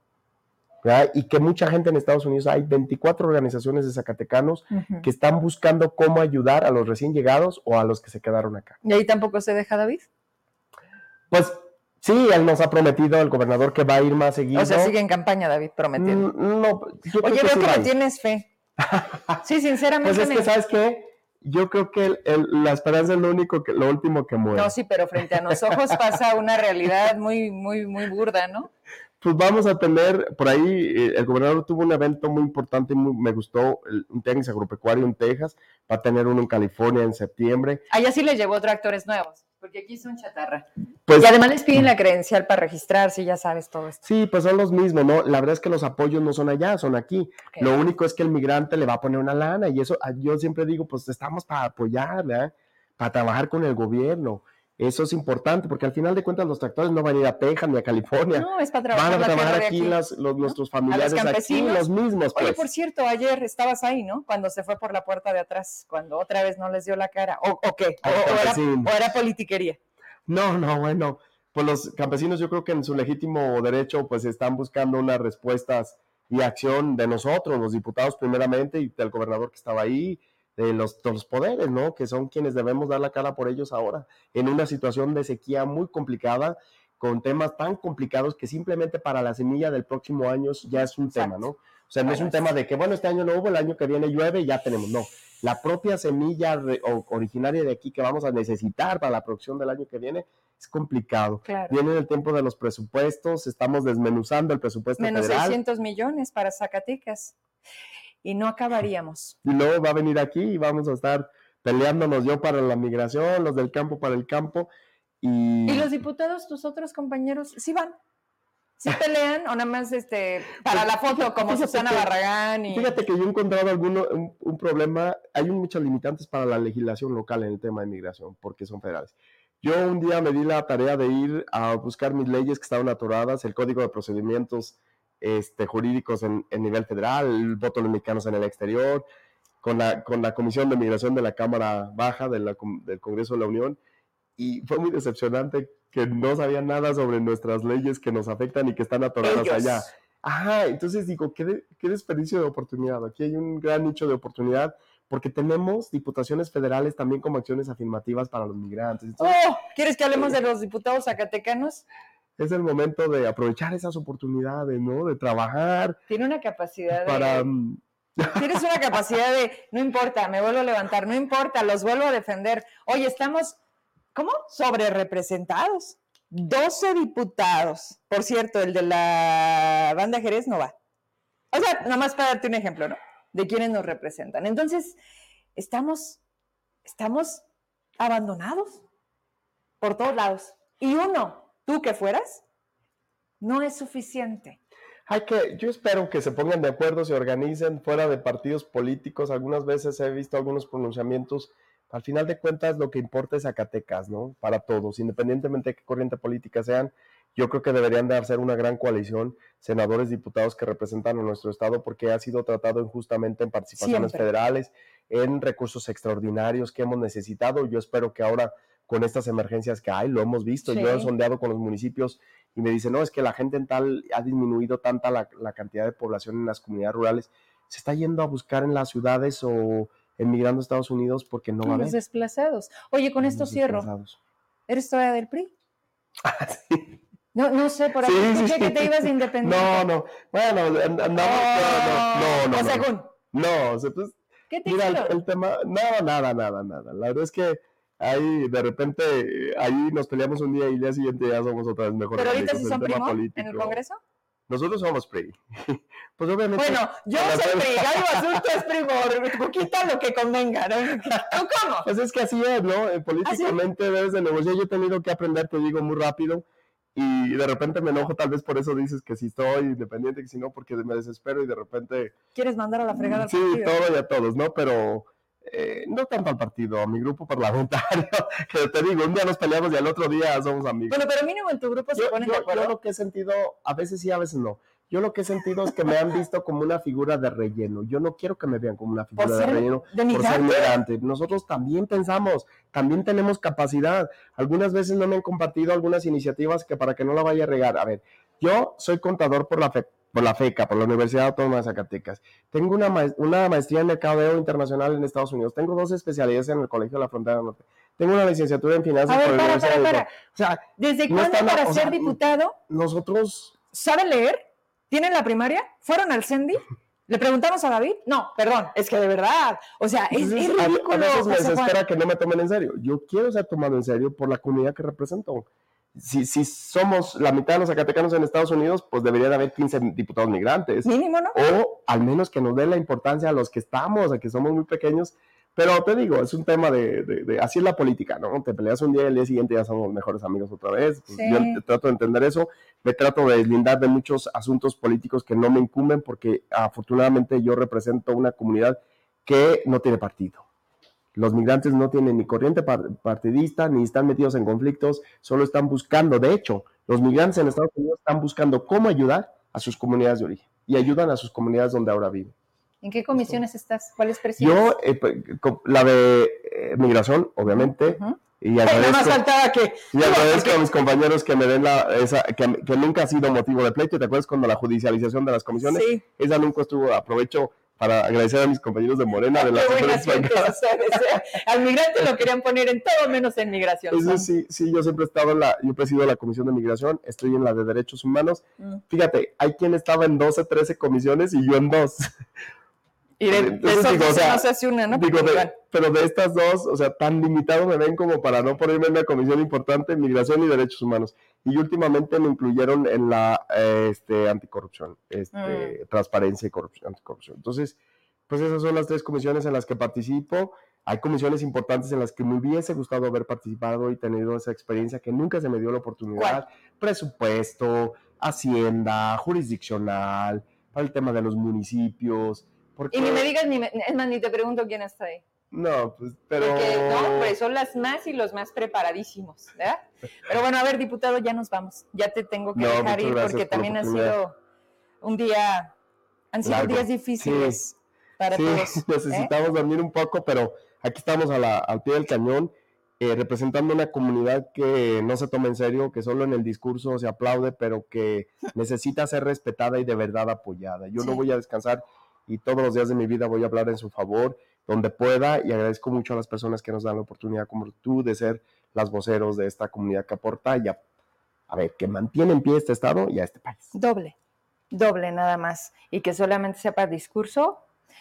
Y que mucha gente en Estados Unidos, hay 24 organizaciones de zacatecanos que están buscando cómo ayudar a los recién llegados o a los que se quedaron acá. ¿Y ahí tampoco se deja David? Pues Sí, él nos ha prometido, el gobernador, que va a ir más seguido. O sea, sigue en campaña, David, prometiendo. Mm, no, Oye, veo que, no tienes fe. (laughs) sí, sinceramente. Pues es que, ¿sabes qué? Yo creo que la esperanza es lo único que, lo último que muere. No, sí, pero frente a los ojos pasa una realidad muy, muy, muy burda, ¿no? Pues vamos a tener, por ahí, eh, el gobernador tuvo un evento muy importante y me gustó, un tenis agropecuario en Texas, va a tener uno en California en septiembre. Allá sí le llevó tractores nuevos porque aquí son chatarra. Pues, y además les piden la credencial para registrarse, ya sabes todo esto. Sí, pues son los mismos, ¿no? La verdad es que los apoyos no son allá, son aquí. Lo único es que el migrante le va a poner una lana y eso, ah, yo siempre digo, pues estamos para apoyar, ¿verdad? Para trabajar con el gobierno. Eso es importante porque al final de cuentas los tractores no van a ir a Texas ni a California. No, es para trabajar. Van a trabajar aquí, los, nuestros familiares aquí, los mismos. Pues. Oye, por cierto, ayer estabas ahí, ¿no? Cuando se fue por la puerta de atrás, cuando otra vez no les dio la cara. ¿O, qué? O, era, politiquería? No, no, bueno. Pues los campesinos yo creo que en su legítimo derecho pues están buscando unas respuestas y acción de nosotros, los diputados primeramente y del gobernador que estaba ahí, de los, los, poderes, ¿no? Que son quienes debemos dar la cara por ellos ahora, en una situación de sequía muy complicada, con temas tan complicados que simplemente para la semilla del próximo año ya es un tema, ¿no? O sea, no es un tema de que, bueno, este año no hubo, el año que viene llueve y ya tenemos, no. La propia semilla originaria de aquí que vamos a necesitar para la producción del año que viene es complicado. Viene el tiempo de los presupuestos, estamos desmenuzando el presupuesto Menos 600 millones para Zacatecas y no acabaríamos. Y luego va a venir aquí y vamos a estar peleándonos yo para la migración, los del campo para el campo. Y, ¿Y los diputados, tus otros compañeros, sí van. ¿Sí (laughs) pelean o nada más este, para la foto como Susana Barragán? Y... Fíjate que yo he encontrado alguno, un, problema, hay muchas limitantes para la legislación local en el tema de migración, porque son federales. Yo un día me di la tarea de ir a buscar mis leyes que estaban atoradas, el Código de Procedimientos este, jurídicos en, nivel federal, el voto de los mexicanos en el exterior, con la, con la Comisión de Migración de la Cámara Baja del Congreso de la Unión, y fue muy decepcionante que no sabían nada sobre nuestras leyes que nos afectan y que están atoradas allá. Ajá, entonces digo, ¿qué, qué desperdicio de oportunidad. Aquí hay un gran nicho de oportunidad porque tenemos diputaciones federales también como acciones afirmativas para los migrantes. oh, ¿quieres que hablemos de los diputados zacatecanos? Es el momento de aprovechar esas oportunidades, ¿no? De trabajar. Tiene una capacidad de... Mm, (laughs) Tienes una capacidad de, no importa, me vuelvo a levantar, no importa, los vuelvo a defender. Oye, estamos, ¿cómo? Sobre representados. 12 diputados. Por cierto, el de la banda Jerez no va. O sea, nomás para darte un ejemplo, ¿no? De quienes nos representan. Entonces, estamos, estamos abandonados por todos lados. Y uno, tú que fueras, no es suficiente. Hay que, yo espero que se pongan de acuerdo, se organicen fuera de partidos políticos. Algunas veces he visto algunos pronunciamientos. Al final de cuentas, lo que importa es Zacatecas, ¿no? Para todos, independientemente de qué corriente política sean. Yo creo que deberían de hacer una gran coalición, senadores, diputados que representan a nuestro estado, porque ha sido tratado injustamente en participaciones federales, en recursos extraordinarios que hemos necesitado. Yo espero que ahora con estas emergencias que hay, lo hemos visto, yo he sondeado con los municipios y me dicen, no, es que la gente en tal ha disminuido tanta la, cantidad de población en las comunidades rurales, se está yendo a buscar en las ciudades o emigrando a Estados Unidos porque no va a haber. Los desplazados. Oye, con esto cierro. ¿Eres todavía del PRI? (laughs) Ah, sí. No, no sé, por aquí sí, sí, que te ibas independiente. No, no. Bueno, andamos. no, no, no. no, según. No, pues, ¿Qué te mira, el, tema. No, nada, nada, nada. La verdad es que ahí de repente ahí nos peleamos un día y el día siguiente ya somos otra vez mejores. Pero ahorita sí son primo en el Congreso. Nosotros somos PRI. (laughs) Pues obviamente. Bueno, yo soy PRI, Gallo Azul, tú es primo, quita lo que convenga, ¿no? ¿Tú cómo? Pues es que así es, ¿no? Eh, políticamente ¿Ah, debes de negociar. Yo he tenido que aprender, te digo, muy rápido. Y de repente me enojo, tal vez por eso dices que si estoy independiente, que si no, porque me desespero y de repente. ¿Quieres mandar a la fregada al Sí, todo y a todos, ¿no? Pero eh, no tanto al partido, a mi grupo parlamentario, (laughs) que te digo, un día nos peleamos y al otro día somos amigos. Bueno, pero mínimo en tu grupo se ponen de acuerdo. Yo lo que he sentido, a veces sí, a veces no. Yo lo que he sentido es que me han visto como una figura de relleno. Yo no quiero que me vean como una figura de relleno por ser migrante. Nosotros también pensamos, también tenemos capacidad. Algunas veces no me han compartido algunas iniciativas que para que no la vaya a regar. A ver, yo soy contador por la fe por la FECA, por la Universidad Autónoma de Zacatecas. Tengo una, una maestría en mercadeo internacional en Estados Unidos. Tengo dos especialidades en el Colegio de la Frontera Norte. Tengo una licenciatura en finanzas por la Universidad para, O sea, ¿Desde cuándo para ser diputado? Nosotros... ¿Saben leer? ¿Tienen la primaria? ¿Fueron al CENDI? (laughs) ¿Le preguntamos a David? No, perdón, es que de verdad, o sea, es, ridículo. A, veces me desespera que no me tomen en serio. Yo quiero ser tomado en serio por la comunidad que represento si, si, somos la mitad de los zacatecanos en Estados Unidos, pues debería de haber 15 diputados migrantes. Mínimo, ¿no? O al menos que nos den la importancia a los que estamos, a que somos muy pequeños. Pero te digo, es un tema de, de, así es la política, ¿no? Te peleas un día y el día siguiente ya somos mejores amigos otra vez. Pues yo trato de entender eso, me trato de deslindar de muchos asuntos políticos que no me incumben porque afortunadamente yo represento una comunidad que no tiene partido. Los migrantes no tienen ni corriente partidista, ni están metidos en conflictos, solo están buscando, de hecho, los migrantes en Estados Unidos están buscando cómo ayudar a sus comunidades de origen y ayudan a sus comunidades donde ahora viven. ¿En qué comisiones estás? ¿Cuáles presides? Yo, eh, la de eh, migración, obviamente. Y agradezco, que, y (laughs) agradezco a mis compañeros que me den la, esa, que, que, nunca ha sido motivo de pleito. ¿Te acuerdas cuando la judicialización de las comisiones? Sí. Esa nunca estuvo, aprovecho para agradecer a mis compañeros de Morena de la Al migrante lo querían poner en todo menos en migración. sí, sí, yo siempre he estado en la, yo presido la Comisión de Migración, estoy en la de Derechos Humanos. Mm. Fíjate, hay quien estaba en 12, 13 comisiones y yo en dos. Y de, Entonces, digo, o sea, no se hace una, ¿no? Digo, pero de estas dos, o sea, tan limitado me ven como para no ponerme en una comisión importante, migración y derechos humanos. Y últimamente me incluyeron en la este, anticorrupción, este, mm. transparencia y corrupción, anticorrupción. Entonces, pues esas son las tres comisiones en las que participo. Hay comisiones importantes en las que me hubiese gustado haber participado y tenido esa experiencia que nunca se me dio la oportunidad. Presupuesto, hacienda, jurisdiccional, para el tema de los municipios y ni me digas, ni es más, ni te pregunto quién está ahí. No, pues, pero... Porque, no, pues son las más y los más preparadísimos, ¿verdad? Pero bueno, a ver, diputado, ya nos vamos. Ya te tengo que dejar ir porque también ha sido un día, han sido días difíciles para todos. (laughs) ¿eh? necesitamos dormir un poco, pero aquí estamos a la, al pie del cañón. Eh, representando una comunidad que no se toma en serio, que solo en el discurso se aplaude, pero que necesita ser respetada y de verdad apoyada. Yo no voy a descansar y todos los días de mi vida voy a hablar en su favor donde pueda y agradezco mucho a las personas que nos dan la oportunidad como tú de ser las voceros de esta comunidad que aporta y a, ver, que mantiene en pie este estado y a este país. Doble, doble nada más y que solamente sepa discurso.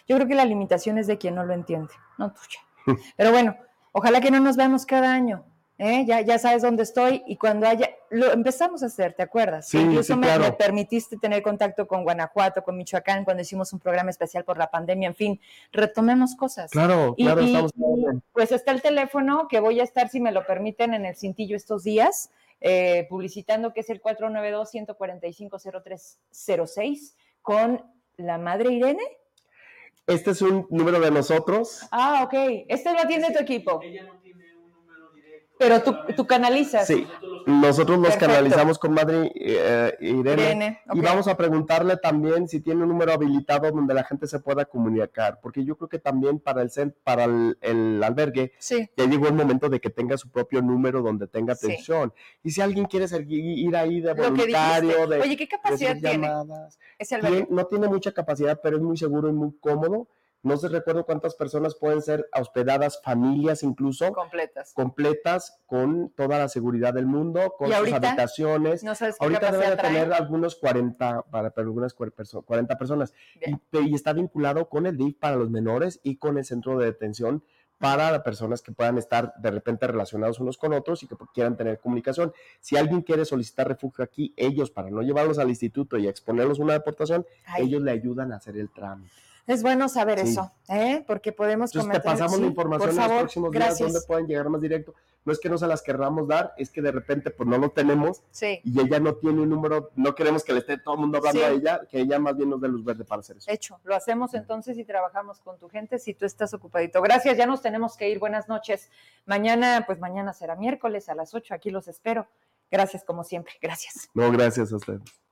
Yo creo que la limitación es de quien no lo entiende, no tuya. (laughs) Pero bueno, ojalá que no nos veamos cada año. ¿Eh? Ya, ya sabes dónde estoy y cuando haya, lo empezamos a hacer, ¿te acuerdas? Sí, Incluso me, permitiste tener contacto con Guanajuato, con Michoacán, cuando hicimos un programa especial por la pandemia, en fin, retomemos cosas. Claro, claro, estamos Pues está el teléfono que voy a estar, si me lo permiten, en el cintillo estos días, eh, publicitando que es el 492-145-0306 con la madre Irene. Este es un número de nosotros. Ah, ok. Este lo atiende tu equipo. Ella no pero tú, tú canalizas. Sí, nosotros nos canalizamos con Madre eh, Irene, y vamos a preguntarle también si tiene un número habilitado donde la gente se pueda comunicar, porque yo creo que también para el para el, albergue ya llegó el momento de que tenga su propio número donde tenga atención. Y si alguien quiere ir ahí de voluntario, de Oye, ¿qué capacidad tiene? no tiene mucha capacidad, pero es muy seguro y muy cómodo no sé recuerdo cuántas personas pueden ser hospedadas, familias incluso. Completas. Completas, con toda la seguridad del mundo, con sus habitaciones. ahorita debe de tener algunos 40, para, para algunas 40 personas. Y, está vinculado con el DIF para los menores y con el centro de detención para personas que puedan estar de repente relacionados unos con otros y que quieran tener comunicación. Si alguien quiere solicitar refugio aquí, ellos, para no llevarlos al instituto y exponerlos a una deportación, ellos le ayudan a hacer el trámite. Es bueno saber eso, ¿eh? porque podemos Entonces, te pasamos la información en los próximos días donde pueden llegar más directo. No es que no se las querramos dar, es que de repente pues no lo tenemos y ella no tiene un número, no queremos que le esté todo el mundo hablando a ella, que ella más bien nos dé luz verde para hacer eso. Hecho, lo hacemos entonces y trabajamos con tu gente si tú estás ocupadito. Gracias, ya nos tenemos que ir. Buenas noches. Mañana, pues mañana será miércoles a las 8, aquí los espero. Gracias como siempre, gracias. No, gracias a ustedes.